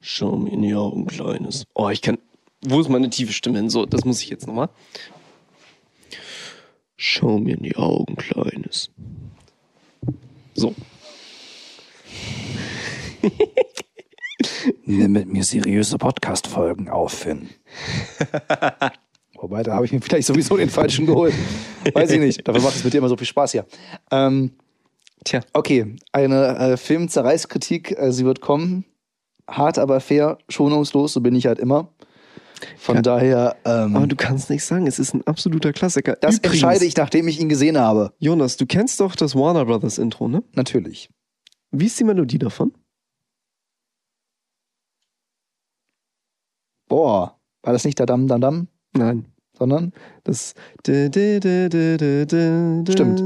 schau mir in die Augen, Kleines. Oh, ich kann. Wo ist meine tiefe Stimme hin? So, das muss ich jetzt nochmal. Schau mir in die Augen, Kleines. So. Nimm mit mir seriöse Podcast-Folgen auf, Finn. Wobei, da habe ich mir vielleicht sowieso den falschen geholt. Weiß ich nicht. Dafür macht es mit dir immer so viel Spaß hier. Ähm, Tja. okay, eine äh, Film-Zerreißkritik, äh, sie wird kommen. Hart, aber fair, schonungslos, so bin ich halt immer. Von Ja. daher, ähm, Aber du kannst nicht sagen, es ist ein absoluter Klassiker. das Übrigens, entscheide ich, nachdem ich ihn gesehen habe. Jonas, du kennst doch das Warner Brothers Intro, ne? Natürlich. Wie ist die Melodie davon? Boah, war das nicht der Dam Dam Dam? Nein. sondern Das. Stimmt,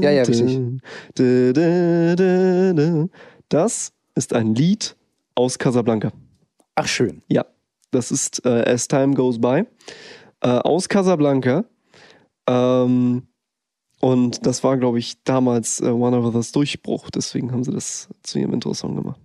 ja, ja, richtig. Das ist ein Lied aus Casablanca. ach schön. Ja, das ist äh, As Time Goes By äh, aus Casablanca. Ähm, und das war, glaube ich, damals äh, One of Others Durchbruch. Deswegen haben sie das zu ihrem Intro-Song gemacht.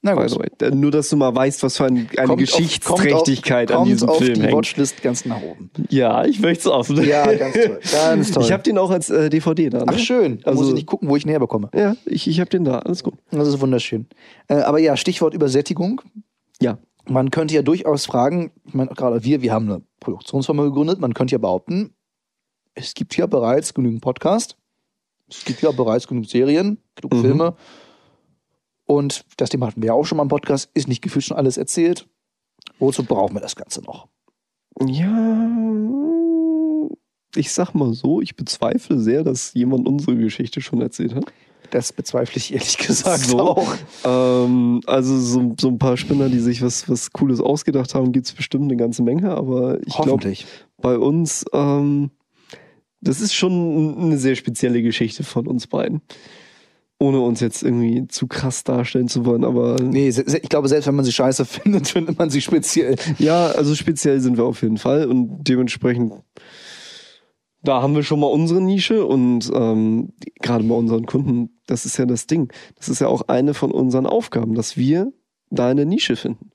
Na gut. way. Äh, Nur, dass du mal weißt, was für ein, eine Kommt auf- Geschichtsträchtigkeit kommt auf, an diesem kommt Film auf die hängt. Watchlist ganz nach oben. Ja, ich möchte es offen. Ja, ganz toll. Ganz toll. Ich habe den auch als äh, DVD da. Ne? ach schön. Da muss Also- ich nicht gucken, wo ich näher bekomme. Ja, ich, ich habe den da. Alles gut. Das ist wunderschön. Äh, aber ja, Stichwort Übersättigung. Ja. Man könnte ja durchaus fragen, ich meine, gerade wir, wir haben eine Produktionsfirma gegründet, man könnte ja behaupten, es gibt ja bereits genügend Podcasts, es gibt ja bereits genug Serien, genug Mhm. Filme. Und das Thema hatten wir ja auch schon mal im Podcast, ist nicht gefühlt schon alles erzählt. Wozu brauchen wir das Ganze noch? Ja, ich sag mal so, ich bezweifle sehr, dass jemand unsere Geschichte schon erzählt hat. Das bezweifle ich ehrlich gesagt So. auch. Ähm, also so, so ein paar Spinner, die sich was, was Cooles ausgedacht haben, gibt's bestimmt eine ganze Menge, aber ich glaube, bei uns, ähm, das ist schon eine sehr spezielle Geschichte von uns beiden. Ohne uns jetzt irgendwie zu krass darstellen zu wollen, aber Nee, ich glaube, selbst wenn man sie scheiße findet, findet man sie speziell. Ja, also speziell sind wir auf jeden Fall und dementsprechend, da haben wir schon mal unsere Nische und ähm, gerade bei unseren Kunden, das ist ja das Ding. Das ist ja auch eine von unseren Aufgaben, dass wir da eine Nische finden.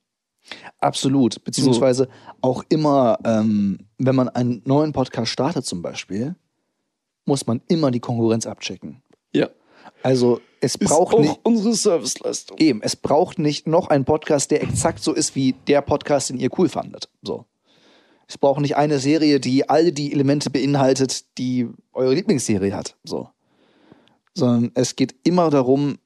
Absolut. Beziehungsweise auch immer, ähm, wenn man einen neuen Podcast startet zum Beispiel, muss man immer die Konkurrenz abchecken. Ja. Also es Ist braucht auch nicht, unsere Serviceleistung. eben, es braucht nicht noch einen Podcast, der exakt so ist wie der Podcast, den ihr cool fandet. So. Es braucht nicht eine Serie, die all die Elemente beinhaltet, die eure Lieblingsserie hat. So. Sondern es geht immer darum,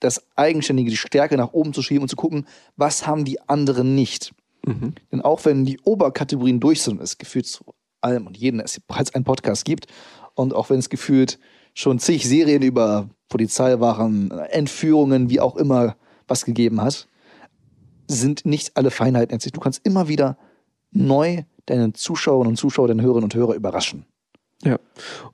das Eigenständige, die Stärke nach oben zu schieben und zu gucken, was haben die anderen nicht. Mhm. Denn auch wenn die Oberkategorien durch sind, es gefühlt zu allem und jedem es bereits einen Podcast gibt und auch wenn es gefühlt schon zig Serien über Polizeiwachen, Entführungen, wie auch immer was gegeben hat, sind nicht alle Feinheiten erzählt. Du kannst immer wieder neu deine Zuschauerinnen und Zuschauer, deine Hörerinnen und Hörer überraschen. Ja.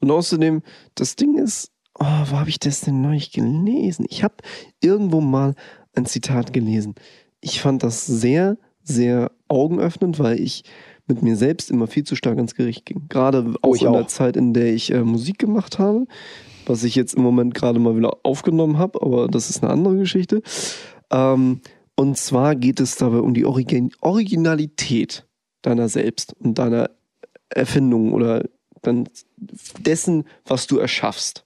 Und außerdem, das Ding ist, oh, wo habe ich das denn neulich gelesen? Ich habe irgendwo mal ein Zitat gelesen. Ich fand das sehr, sehr augenöffnend, weil ich mit mir selbst immer viel zu stark ins Gericht ging. Gerade auch Oh, in der auch. Zeit, in der ich äh, Musik gemacht habe, was ich jetzt im Moment gerade mal wieder aufgenommen habe, aber das ist eine andere Geschichte. Ähm, und zwar geht es dabei um die Origin Originalität deiner selbst und deiner Erfindung oder dann dessen, was du erschaffst.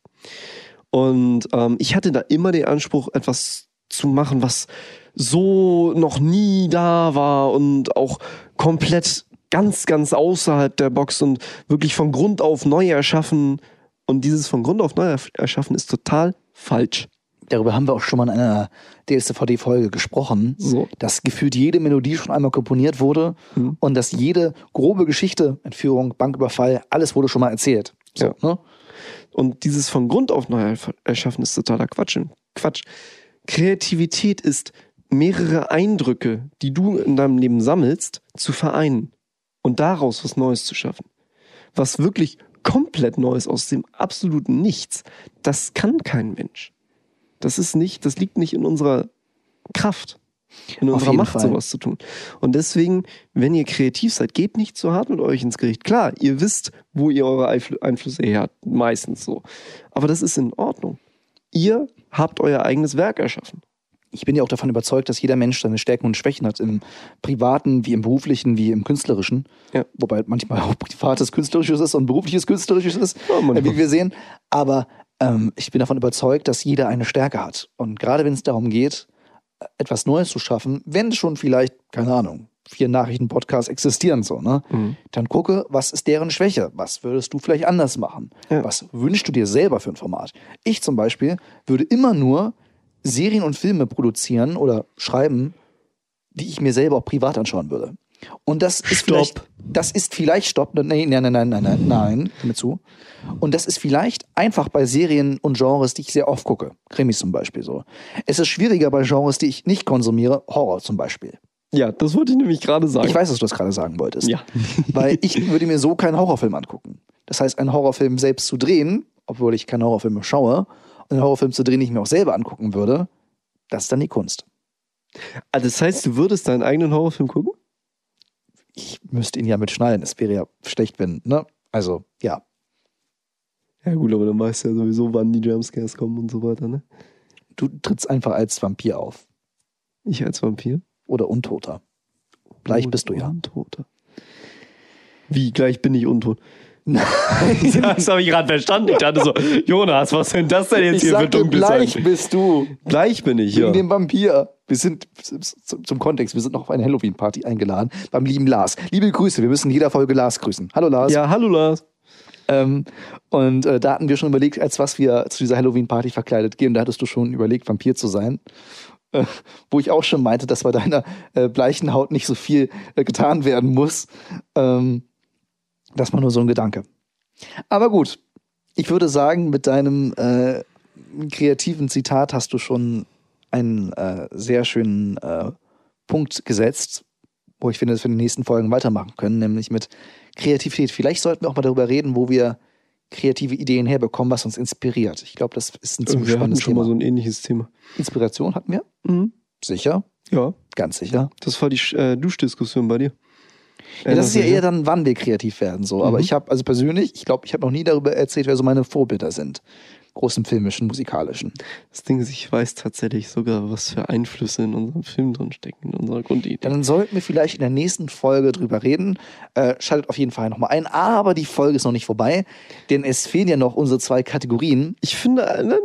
Und ähm, ich hatte da immer den Anspruch, etwas zu machen, was so noch nie da war und auch komplett ganz, ganz außerhalb der Box und wirklich von Grund auf neu erschaffen. Und dieses von Grund auf neu erschaffen ist total falsch. Darüber haben wir auch schon mal in einer DSVD-Folge gesprochen, So. dass gefühlt jede Melodie schon einmal komponiert wurde Mhm. und dass jede grobe Geschichte, Entführung, Banküberfall, alles wurde schon mal erzählt. So, Ja. ne? Und dieses von Grund auf neu erschaffen ist totaler Quatsch. Quatsch. Kreativität ist mehrere Eindrücke, die du in deinem Leben sammelst, zu vereinen und daraus was Neues zu schaffen. Was wirklich komplett Neues aus dem absoluten Nichts, das kann kein Mensch. Das ist nicht, das liegt nicht in unserer Kraft, in unserer Macht, Fall. sowas zu tun. Und deswegen, wenn ihr kreativ seid, geht nicht zu hart mit euch ins Gericht. Klar, ihr wisst, wo ihr eure Einfl Einflüsse her habt, meistens so. Aber das ist in Ordnung. Ihr habt euer eigenes Werk erschaffen. Ich bin ja auch davon überzeugt, dass jeder Mensch seine Stärken und Schwächen hat, im privaten, wie im beruflichen, wie im künstlerischen. Ja. Wobei manchmal auch privates Künstlerisches ist und berufliches Künstlerisches ist, äh, wie wir sehen. Aber ähm, ich bin davon überzeugt, dass jeder eine Stärke hat. Und gerade wenn es darum geht, äh, etwas Neues zu schaffen, wenn schon vielleicht, keine Ahnung, vier Nachrichten-Podcasts existieren, so, ne? Mhm. Dann gucke, was ist deren Schwäche? Was würdest du vielleicht anders machen? Ja. Was wünschst du dir selber für ein Format? Ich zum Beispiel würde immer nur Serien und Filme produzieren oder schreiben, die ich mir selber auch privat anschauen würde. Und das ist Stopp. vielleicht, das ist vielleicht, stopp, nein, nein, nein, nein, nein, nein, nein, hör mir zu. Und das ist vielleicht einfach bei Serien und Genres, die ich sehr oft gucke. Krimis zum Beispiel so. Es ist schwieriger bei Genres, die ich nicht konsumiere, Horror zum Beispiel. Ja, das wollte ich nämlich gerade sagen. Ich weiß, dass du das gerade sagen wolltest. Ja. Weil ich würde mir so keinen Horrorfilm angucken. Das heißt, einen Horrorfilm selbst zu drehen, obwohl ich keine Horrorfilme schaue, und einen Horrorfilm zu drehen, den ich mir auch selber angucken würde, das ist dann die Kunst. Also das heißt, du würdest deinen eigenen Horrorfilm gucken? Ich müsste ihn ja mitschneiden. Es wäre ja schlecht, wenn, ne? Also, ja. Ja gut, aber dann weißt du ja sowieso, wann die Jumpscares kommen und so weiter, ne? Du trittst einfach als Vampir auf. Ich als Vampir? Oder Untoter. Gleich bist du ja. Untoter. Wie, gleich bin ich untot? Nein. Das habe ich gerade verstanden. Ich dachte so, Jonas, was sind das denn jetzt Ich hier für dunkle gleich bist du. Gleich bin ich, Wegen ja. dem Vampir. Wir sind zum, Kontext, wir sind noch auf eine Halloween-Party eingeladen beim lieben Lars. Liebe Grüße, wir müssen in jeder Folge Lars grüßen. Hallo Lars. Ja, hallo Lars. Ähm, und äh, da hatten wir schon überlegt, als was wir zu dieser Halloween-Party verkleidet gehen. Da hattest du schon überlegt, Vampir zu sein. Äh, wo ich auch schon meinte, dass bei deiner äh, bleichen Haut nicht so viel äh, getan werden muss. Ähm, das war nur so ein Gedanke. Aber gut, ich würde sagen, mit deinem äh, kreativen Zitat hast du schon einen äh, sehr schönen äh, Punkt gesetzt, wo ich finde, dass wir in den nächsten Folgen weitermachen können, nämlich mit Kreativität. Vielleicht sollten wir auch mal darüber reden, wo wir kreative Ideen herbekommen, was uns inspiriert. Ich glaube, das ist ein ziemlich Wir hatten spannendes schon Thema. mal so ein ähnliches Thema. Inspiration hatten wir? Sicher, Ja, ganz sicher. das war die äh, Duschdiskussion bei dir. Ja, das ist ja eher dann, wann wir kreativ werden. So. Aber Mhm. ich habe, also persönlich, ich glaube, ich habe noch nie darüber erzählt, wer so meine Vorbilder sind. Großen filmischen, musikalischen. Das Ding ist, ich weiß tatsächlich sogar, was für Einflüsse in unserem Film drin stecken, in unserer Grundidee. Dann sollten wir vielleicht in der nächsten Folge drüber reden. Äh, schaltet auf jeden Fall nochmal ein. Aber die Folge ist noch nicht vorbei, denn es fehlen ja noch unsere zwei Kategorien. Ich finde, äh, ne,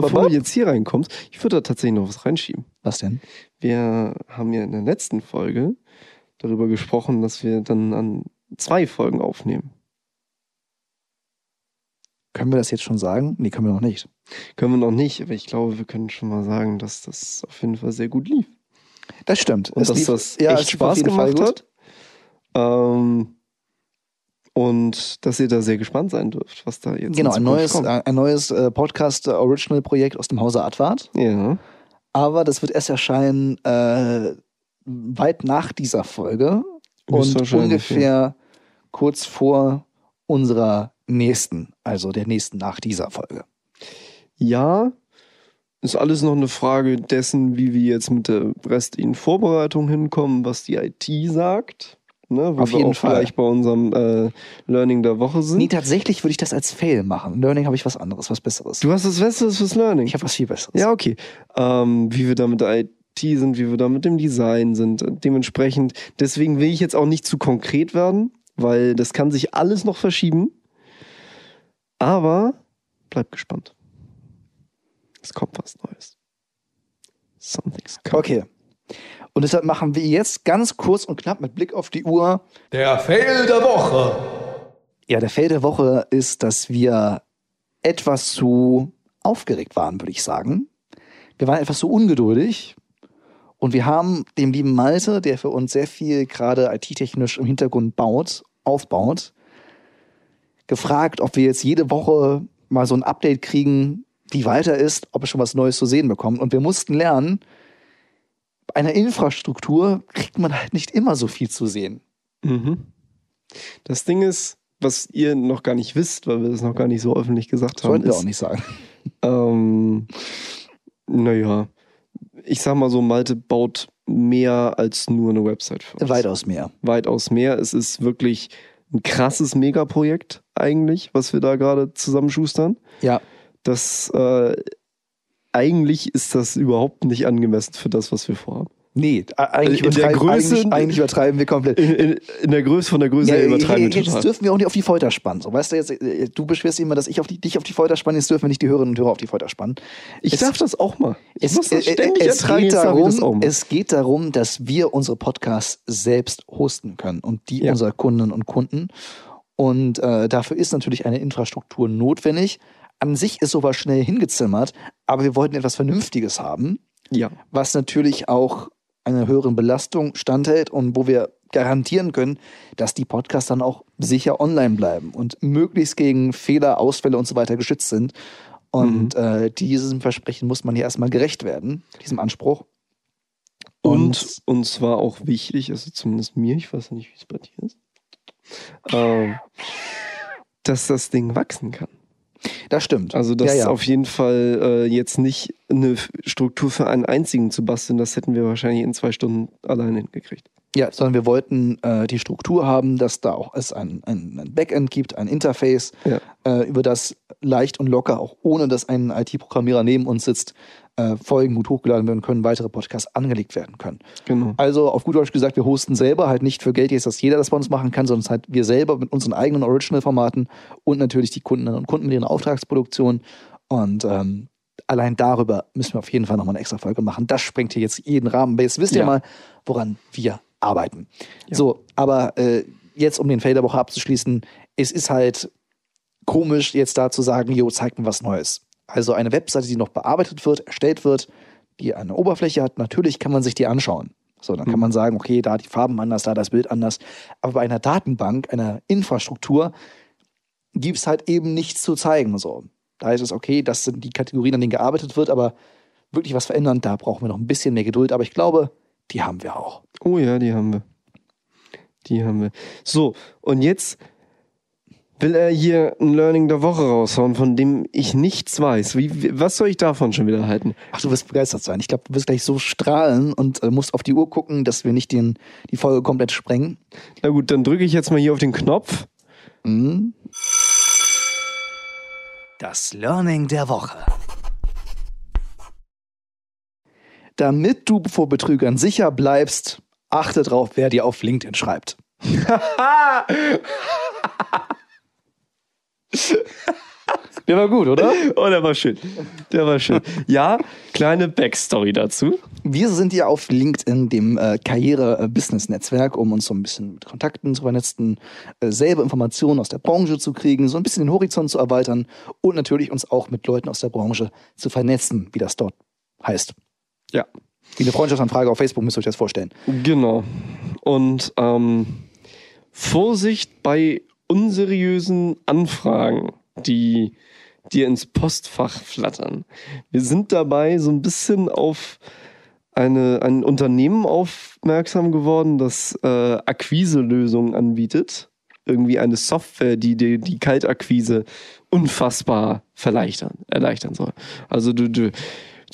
bevor du jetzt hier reinkommst, ich würde da tatsächlich noch was reinschieben. Was denn? Wir haben ja in der letzten Folge darüber gesprochen, dass wir dann an zwei Folgen aufnehmen. Können wir das jetzt schon sagen? Nee, können wir noch nicht. Können wir noch nicht, aber ich glaube, wir können schon mal sagen, dass das auf jeden Fall sehr gut lief. Das stimmt. Und Es dass lief- das ja, echt Spaß gemacht hat. Ähm, und dass ihr da sehr gespannt sein dürft, was da jetzt Genau, in ein neues, kommt. ein neues äh, Podcast-Original-Projekt aus dem Hause Advart. Ja. Aber das wird erst erscheinen äh, weit nach dieser Folge und ungefähr kurz vor unserer nächsten, also der nächsten nach dieser Folge. Ja, ist alles noch eine Frage dessen, wie wir jetzt mit der restlichen Vorbereitung hinkommen, was die IT sagt. Ne, wo Auf wir jeden auch Fall. gleich bei unserem äh, Learning der Woche sind. Nee, tatsächlich würde ich das als Fail machen. Learning habe ich was anderes, was Besseres. du hast das Besseres fürs Learning. ich habe was viel Besseres. Ja, okay. Ähm, wie wir da mit der IT sind, wie wir da mit dem Design sind. äh, Dementsprechend, deswegen will ich jetzt auch nicht zu konkret werden, weil das kann sich alles noch verschieben. Aber bleibt gespannt. Es kommt was Neues. Something's coming. Okay. Und deshalb machen wir jetzt ganz kurz und knapp mit Blick auf die Uhr Der Fail der Woche. Ja, der Fail der Woche ist, dass wir etwas zu aufgeregt waren, würde ich sagen. Wir waren etwas zu ungeduldig und wir haben dem lieben Malte, der für uns sehr viel gerade IT-technisch im Hintergrund baut, aufbaut, gefragt, ob wir jetzt jede Woche mal so ein Update kriegen, wie weiter ist, ob er schon was Neues zu sehen bekommt. Und wir mussten lernen, bei einer Infrastruktur kriegt man halt nicht immer so viel zu sehen. Mhm. Das Ding ist, was ihr noch gar nicht wisst, weil wir das noch gar nicht so öffentlich gesagt haben, Sollten wir auch nicht sagen. Ähm, naja, ich sag mal so, Malte baut mehr als nur eine Website für uns. Weitaus mehr. Weitaus mehr. Es ist wirklich ein krasses Megaprojekt eigentlich, was wir da gerade zusammenschustern. Ja, Das äh, eigentlich ist das überhaupt nicht angemessen für das, was wir vorhaben. Nee, a- eigentlich, In der übertreiben, Größe- eigentlich, eigentlich übertreiben wir komplett. In, in, in der Größe von der Größe her übertreiben wir jetzt dürfen wir auch nicht auf die Folter spannen. So, weißt du, jetzt, äh, du beschwerst immer, dass ich auf die, dich auf die Folter spanne, jetzt dürfen wir nicht die Hörerinnen und Hörer auf die Folter spannen. Ich es- darf das auch mal. Ich Es, muss das äh, ständig es, ertragen, geht jetzt darf ich das auch darum, mal. es geht darum, dass wir unsere Podcasts selbst hosten können und die Ja. unserer Kundinnen und Kunden. Und äh, dafür ist natürlich eine Infrastruktur notwendig. An sich ist sowas schnell hingezimmert, aber wir wollten etwas Vernünftiges haben. ja. was natürlich auch einer höheren Belastung standhält und wo wir garantieren können, dass die Podcasts dann auch sicher online bleiben und möglichst gegen Fehler, Ausfälle und so weiter geschützt sind. Und äh, diesem Versprechen muss man hier erstmal gerecht werden, diesem Anspruch. Und uns war auch wichtig, also zumindest mir, ich weiß ja nicht, wie es bei dir ist, ähm, dass das Ding wachsen kann. Das stimmt. Also das ja, ja. ist auf jeden Fall äh, jetzt nicht eine Struktur für einen einzigen zu basteln, das hätten wir wahrscheinlich in zwei Stunden alleine hingekriegt. Ja, sondern wir wollten äh, die Struktur haben, dass da auch es ein, ein, ein Backend gibt, ein Interface, Ja. äh, über das leicht und locker, auch ohne dass ein IT-Programmierer neben uns sitzt, äh, Folgen gut hochgeladen werden können, weitere Podcasts angelegt werden können. Genau. Also auf gut Deutsch gesagt, wir hosten selber halt nicht für Geld jetzt, dass jeder das bei uns machen kann, sondern es halt wir selber mit unseren eigenen Original-Formaten und natürlich die Kundinnen und Kunden mit ihren Auftragsproduktionen. Und ähm, allein darüber müssen wir auf jeden Fall nochmal eine extra Folge machen. Das sprengt hier jetzt jeden Rahmen. Aber jetzt wisst ihr Ja. mal, woran wir arbeiten. So, aber äh, jetzt, um den Fail der Woche abzuschließen, es ist halt komisch, jetzt da zu sagen, jo, zeig mir was Neues. Also eine Webseite, die noch bearbeitet wird, erstellt wird, die eine Oberfläche hat, natürlich kann man sich die anschauen. So, dann kann man sagen, okay, da die Farben anders, da das Bild anders. Aber bei einer Datenbank, einer Infrastruktur, gibt es halt eben nichts zu zeigen. So. Da ist es okay, das sind die Kategorien, an denen gearbeitet wird, aber wirklich was verändern, da brauchen wir noch ein bisschen mehr Geduld. Aber ich glaube, die haben wir auch. Oh ja, die haben wir. Die haben wir. So, und jetzt will er hier ein Learning der Woche raushauen, von dem ich nichts weiß. Wie, wie, was soll ich davon schon wieder halten? Ach, du wirst begeistert sein. Ich glaube, du wirst gleich so strahlen und äh, musst auf die Uhr gucken, dass wir nicht den, die Folge komplett sprengen. Na gut, dann drücke ich jetzt mal hier auf den Knopf. Mhm. Das Learning der Woche. Damit du vor Betrügern sicher bleibst, achte drauf, wer dir auf LinkedIn schreibt. Der war gut, oder? Oh, der war schön. Der war schön. Ja, kleine Backstory dazu. Wir sind ja auf LinkedIn, dem äh, Karriere-Business-Netzwerk, um uns so ein bisschen mit Kontakten zu vernetzen, äh, selber Informationen aus der Branche zu kriegen, so ein bisschen den Horizont zu erweitern und natürlich uns auch mit Leuten aus der Branche zu vernetzen, wie das dort heißt. Ja. Wie eine Freundschaftsanfrage auf Facebook, müsst ihr euch das vorstellen. Genau. Und ähm, Vorsicht bei unseriösen Anfragen, die dir ins Postfach flattern. Wir sind dabei so ein bisschen auf eine, ein Unternehmen aufmerksam geworden, das äh, Akquiselösungen anbietet. Irgendwie eine Software, die die, die Kaltakquise unfassbar erleichtern soll. Also du, du,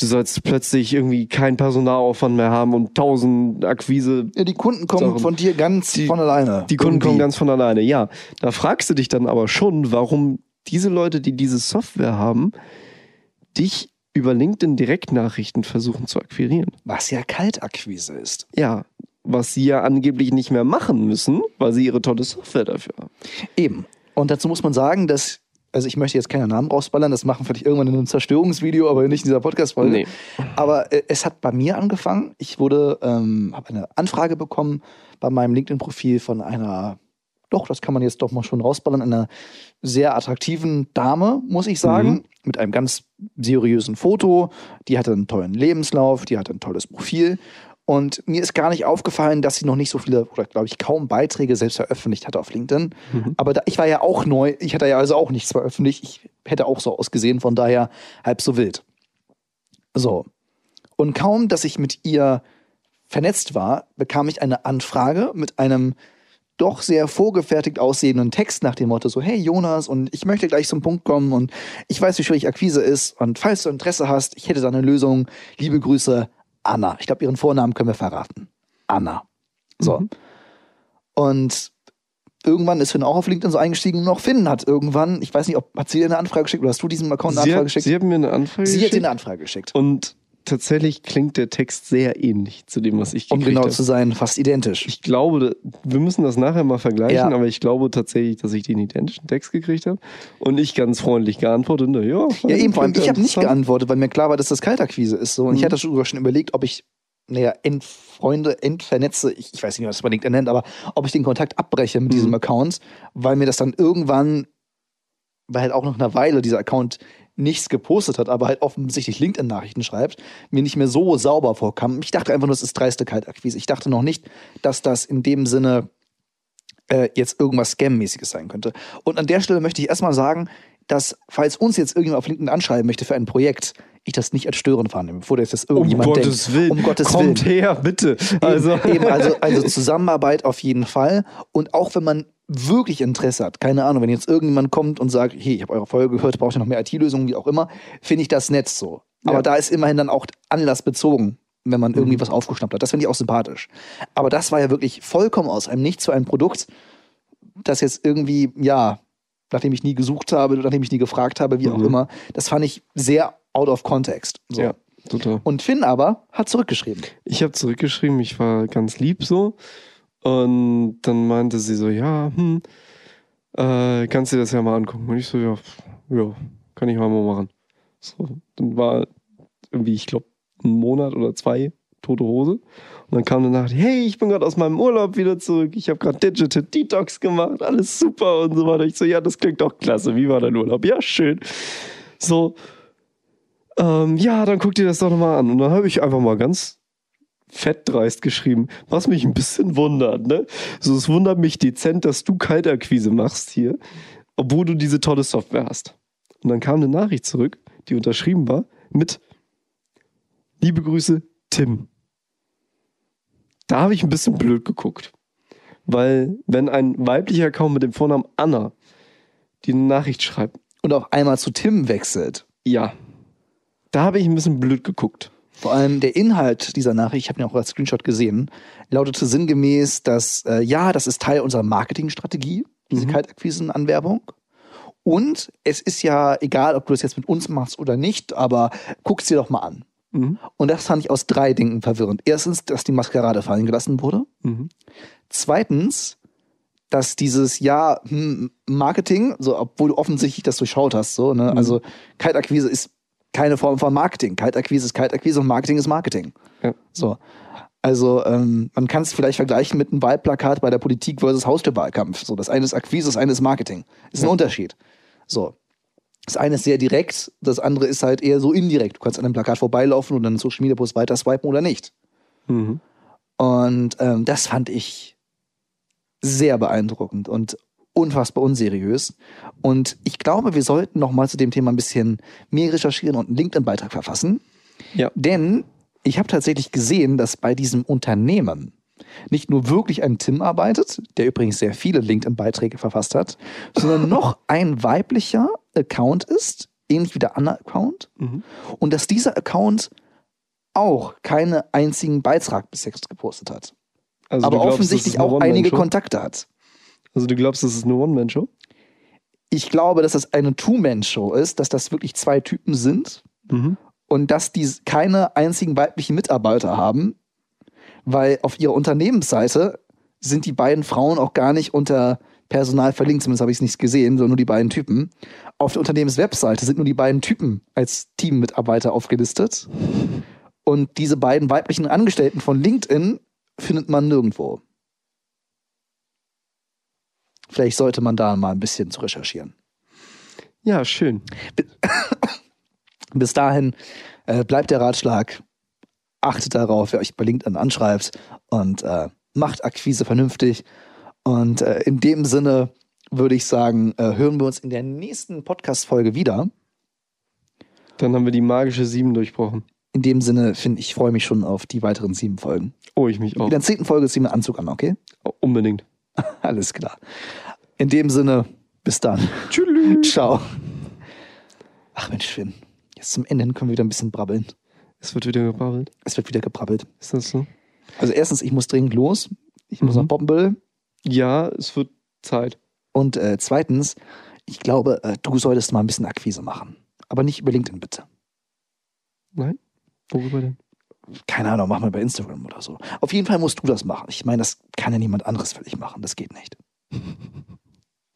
du sollst plötzlich irgendwie keinen Personalaufwand mehr haben und tausend Akquise Ja, die Kunden kommen Darum- von dir ganz Die- von alleine. die Kunden kommen Irgendwie. ganz von alleine, ja. Da fragst du dich dann aber schon, warum diese Leute, die diese Software haben, dich über LinkedIn Direktnachrichten versuchen zu akquirieren. Was ja Kaltakquise ist. Ja, was sie ja angeblich nicht mehr machen müssen, weil sie ihre tolle Software dafür haben. Eben. Und dazu muss man sagen, dass, also ich möchte jetzt keine Namen rausballern, das machen vielleicht irgendwann in einem Zerstörungsvideo, aber nicht in dieser Podcast-Folge. Nee. Aber äh, es hat bei mir angefangen. Ich wurde, ähm, habe eine Anfrage bekommen bei meinem LinkedIn-Profil von einer, doch, das kann man jetzt doch mal schon rausballern, einer sehr attraktiven Dame, muss ich sagen, Mhm. mit einem ganz seriösen Foto. Die hatte einen tollen Lebenslauf, die hatte ein tolles Profil. Und mir ist gar nicht aufgefallen, dass sie noch nicht so viele, oder glaube ich, kaum Beiträge selbst veröffentlicht hatte auf LinkedIn. Aber da, ich war ja auch neu, ich hatte ja also auch nichts veröffentlicht. Ich hätte auch so ausgesehen, von daher halb so wild. So. Und kaum, dass ich mit ihr vernetzt war, bekam ich eine Anfrage mit einem doch sehr vorgefertigt aussehenden Text nach dem Motto so, hey Jonas, und ich möchte gleich zum Punkt kommen und ich weiß, wie schwierig Akquise ist und falls du Interesse hast, ich hätte da eine Lösung. Liebe Grüße, Anna. Ich glaube, ihren Vornamen können wir verraten. Anna. So. Und irgendwann ist Finn auch auf LinkedIn so eingestiegen und auch Finn hat irgendwann, ich weiß nicht, ob hat sie dir eine Anfrage geschickt oder hast du diesem Account eine Sie Anfrage hat, geschickt? sie hat mir eine Anfrage Sie hat dir geschickt eine Anfrage geschickt. und tatsächlich klingt der Text sehr ähnlich zu dem, was ich Um gekriegt genau habe. zu sein, fast identisch. Ich glaube, wir müssen das nachher mal vergleichen, Ja. aber ich glaube tatsächlich, dass ich den identischen Text gekriegt habe und ich ganz freundlich geantwortet habe, ja, Ja, eben, vor allem, ich habe nicht geantwortet, weil mir klar war, dass das Kaltakquise ist. So. Und ich Mhm. hatte sogar schon überlegt, ob ich, naja, entfreunde, entvernetze, ich, ich weiß nicht, was das bei LinkedIn nennt, aber ob ich den Kontakt abbreche mit Mhm. diesem Account, weil mir das dann irgendwann, weil halt auch nach einer Weile dieser Account nichts gepostet hat, aber halt offensichtlich LinkedIn-Nachrichten schreibt, mir nicht mehr so sauber vorkam. Ich dachte einfach nur, das ist dreiste Kaltakquise. Ich dachte noch nicht, dass das in dem Sinne äh, jetzt irgendwas Scam-mäßiges sein könnte. Und an der Stelle möchte ich erstmal sagen, dass, falls uns jetzt irgendjemand auf LinkedIn anschreiben möchte für ein Projekt, ich das nicht als störend wahrnehme, bevor das jetzt Um irgendjemand Gottes denkt. Willen. Um Gottes Kommt Willen. her, bitte. Also, Eben, eben, also, also Zusammenarbeit auf jeden Fall. Und auch wenn man wirklich Interesse hat, keine Ahnung, wenn jetzt irgendjemand kommt und sagt, hey, ich habe eure Folge gehört, braucht ihr noch mehr IT-Lösungen, wie auch immer, finde ich das nett so. Aber Ja. da ist immerhin dann auch anlassbezogen, wenn man irgendwie was aufgeschnappt hat. Das finde ich auch sympathisch. Aber das war ja wirklich vollkommen aus einem Nichts für ein Produkt, das jetzt irgendwie, ja, nachdem ich nie gesucht habe, nachdem ich nie gefragt habe, wie auch Mhm. immer, das fand ich sehr out of context. So. ja, total. Und Finn aber hat zurückgeschrieben. Ich habe zurückgeschrieben, ich war ganz lieb so. Und dann meinte sie so, ja, hm, äh, kannst du dir das ja mal angucken. Und ich so, ja, ja, kann ich mal mal machen. So, dann war irgendwie, ich glaube, ein Monat oder zwei tote Hose. Und dann kam eine Nachricht, hey, ich bin gerade aus meinem Urlaub wieder zurück. Ich habe gerade Digital Detox gemacht, alles super und so weiter. Ich so, ja, das klingt doch klasse. Wie war dein Urlaub? Ja, schön. So, ähm, ja, dann guck dir das doch nochmal an. Und dann habe ich einfach mal ganz fettdreist geschrieben, was mich ein bisschen wundert. Ne? So, es wundert mich dezent, dass du Kaltakquise machst hier, obwohl du diese tolle Software hast. Und dann kam eine Nachricht zurück, die unterschrieben war mit Liebe Grüße, Tim. Da habe ich ein bisschen blöd geguckt. Weil, wenn ein weiblicher Account mit dem Vornamen Anna die eine Nachricht schreibt, Und auf einmal zu Tim wechselt. ja, da habe ich ein bisschen blöd geguckt. Vor allem der Inhalt dieser Nachricht, ich habe ihn auch als Screenshot gesehen, lautete sinngemäß, dass äh, ja, das ist Teil unserer Marketingstrategie, diese Mhm. Kaltakquisen-Anwerbung. Und es ist ja egal, ob du das jetzt mit uns machst oder nicht, aber guck's dir doch mal an. Mhm. Und das fand ich aus drei Dingen verwirrend. Erstens, dass die Maskerade fallen gelassen wurde. Mhm. Zweitens, dass dieses ja hm, Marketing, so obwohl du offensichtlich das durchschaut hast, so ne, Mhm. also Kaltakquise ist keine Form von Marketing. Kaltakquise ist Kaltakquise und Marketing ist Marketing. Ja. So. Also ähm, man kann es vielleicht vergleichen mit einem Wahlplakat bei der Politik versus Haustürwahlkampf. So, das eine ist Akquise, das eine ist Marketing. Ist ein Unterschied. So. Das eine ist sehr direkt, das andere ist halt eher so indirekt. Du kannst an einem Plakat vorbeilaufen und dann in Social Media Post weiter swipen oder nicht. Mhm. Und ähm, das fand ich sehr beeindruckend und unfassbar unseriös. Und ich glaube, wir sollten noch mal zu dem Thema ein bisschen mehr recherchieren und einen LinkedIn-Beitrag verfassen. Ja. Denn ich habe tatsächlich gesehen, dass bei diesem Unternehmen nicht nur wirklich ein Tim arbeitet, der übrigens sehr viele LinkedIn-Beiträge verfasst hat, sondern noch ein weiblicher Account ist, ähnlich wie der Anna-Account. Mhm. Und dass dieser Account auch keinen einzigen Beitrag bis jetzt gepostet hat Also aber glaubst, offensichtlich auch einige? Kontakte hat. Also du glaubst, das ist eine One-Man-Show? Ich glaube, dass das eine Two-Man-Show ist, dass das wirklich zwei Typen sind Mhm. und dass die keine einzigen weiblichen Mitarbeiter haben, weil auf ihrer Unternehmensseite sind die beiden Frauen auch gar nicht unter Personal verlinkt, zumindest habe ich es nicht gesehen, sondern nur die beiden Typen. Auf der Unternehmenswebseite sind nur die beiden Typen als Teammitarbeiter aufgelistet. Und diese beiden weiblichen Angestellten von LinkedIn findet man nirgendwo. Vielleicht sollte man da mal ein bisschen zu recherchieren. Ja, schön. Bis dahin äh, bleibt der Ratschlag, achtet darauf, wer euch bei LinkedIn anschreibt und äh, macht Akquise vernünftig. Und äh, in dem Sinne würde ich sagen, äh, hören wir uns in der nächsten Podcast-Folge wieder. Dann haben wir die magische Sieben durchbrochen. In dem Sinne, finde ich, freue mich schon auf die weiteren sieben Folgen. Oh, ich mich auch. In der zehnten Folge ziehen wir Anzug an, okay? Unbedingt. Alles klar. In dem Sinne, bis dann. Tschüss. Ciao. Ach Mensch, Finn. Jetzt zum Ende hin können wir wieder ein bisschen brabbeln. Es wird wieder gebrabbelt. Es wird wieder gebrabbelt. Ist das so? Also erstens, ich muss dringend los. Ich muss Mhm. nach Poppenbüll. Ja, es wird Zeit. Und äh, zweitens, ich glaube, äh, du solltest mal ein bisschen Akquise machen. Aber nicht über LinkedIn, bitte. Nein? Worüber denn? Keine Ahnung, mach mal bei Instagram oder so. Auf jeden Fall musst du das machen. Ich meine, das kann ja niemand anderes für dich machen. Das geht nicht.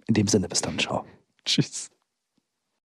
In dem Sinne, bis dann. Ciao. Tschüss.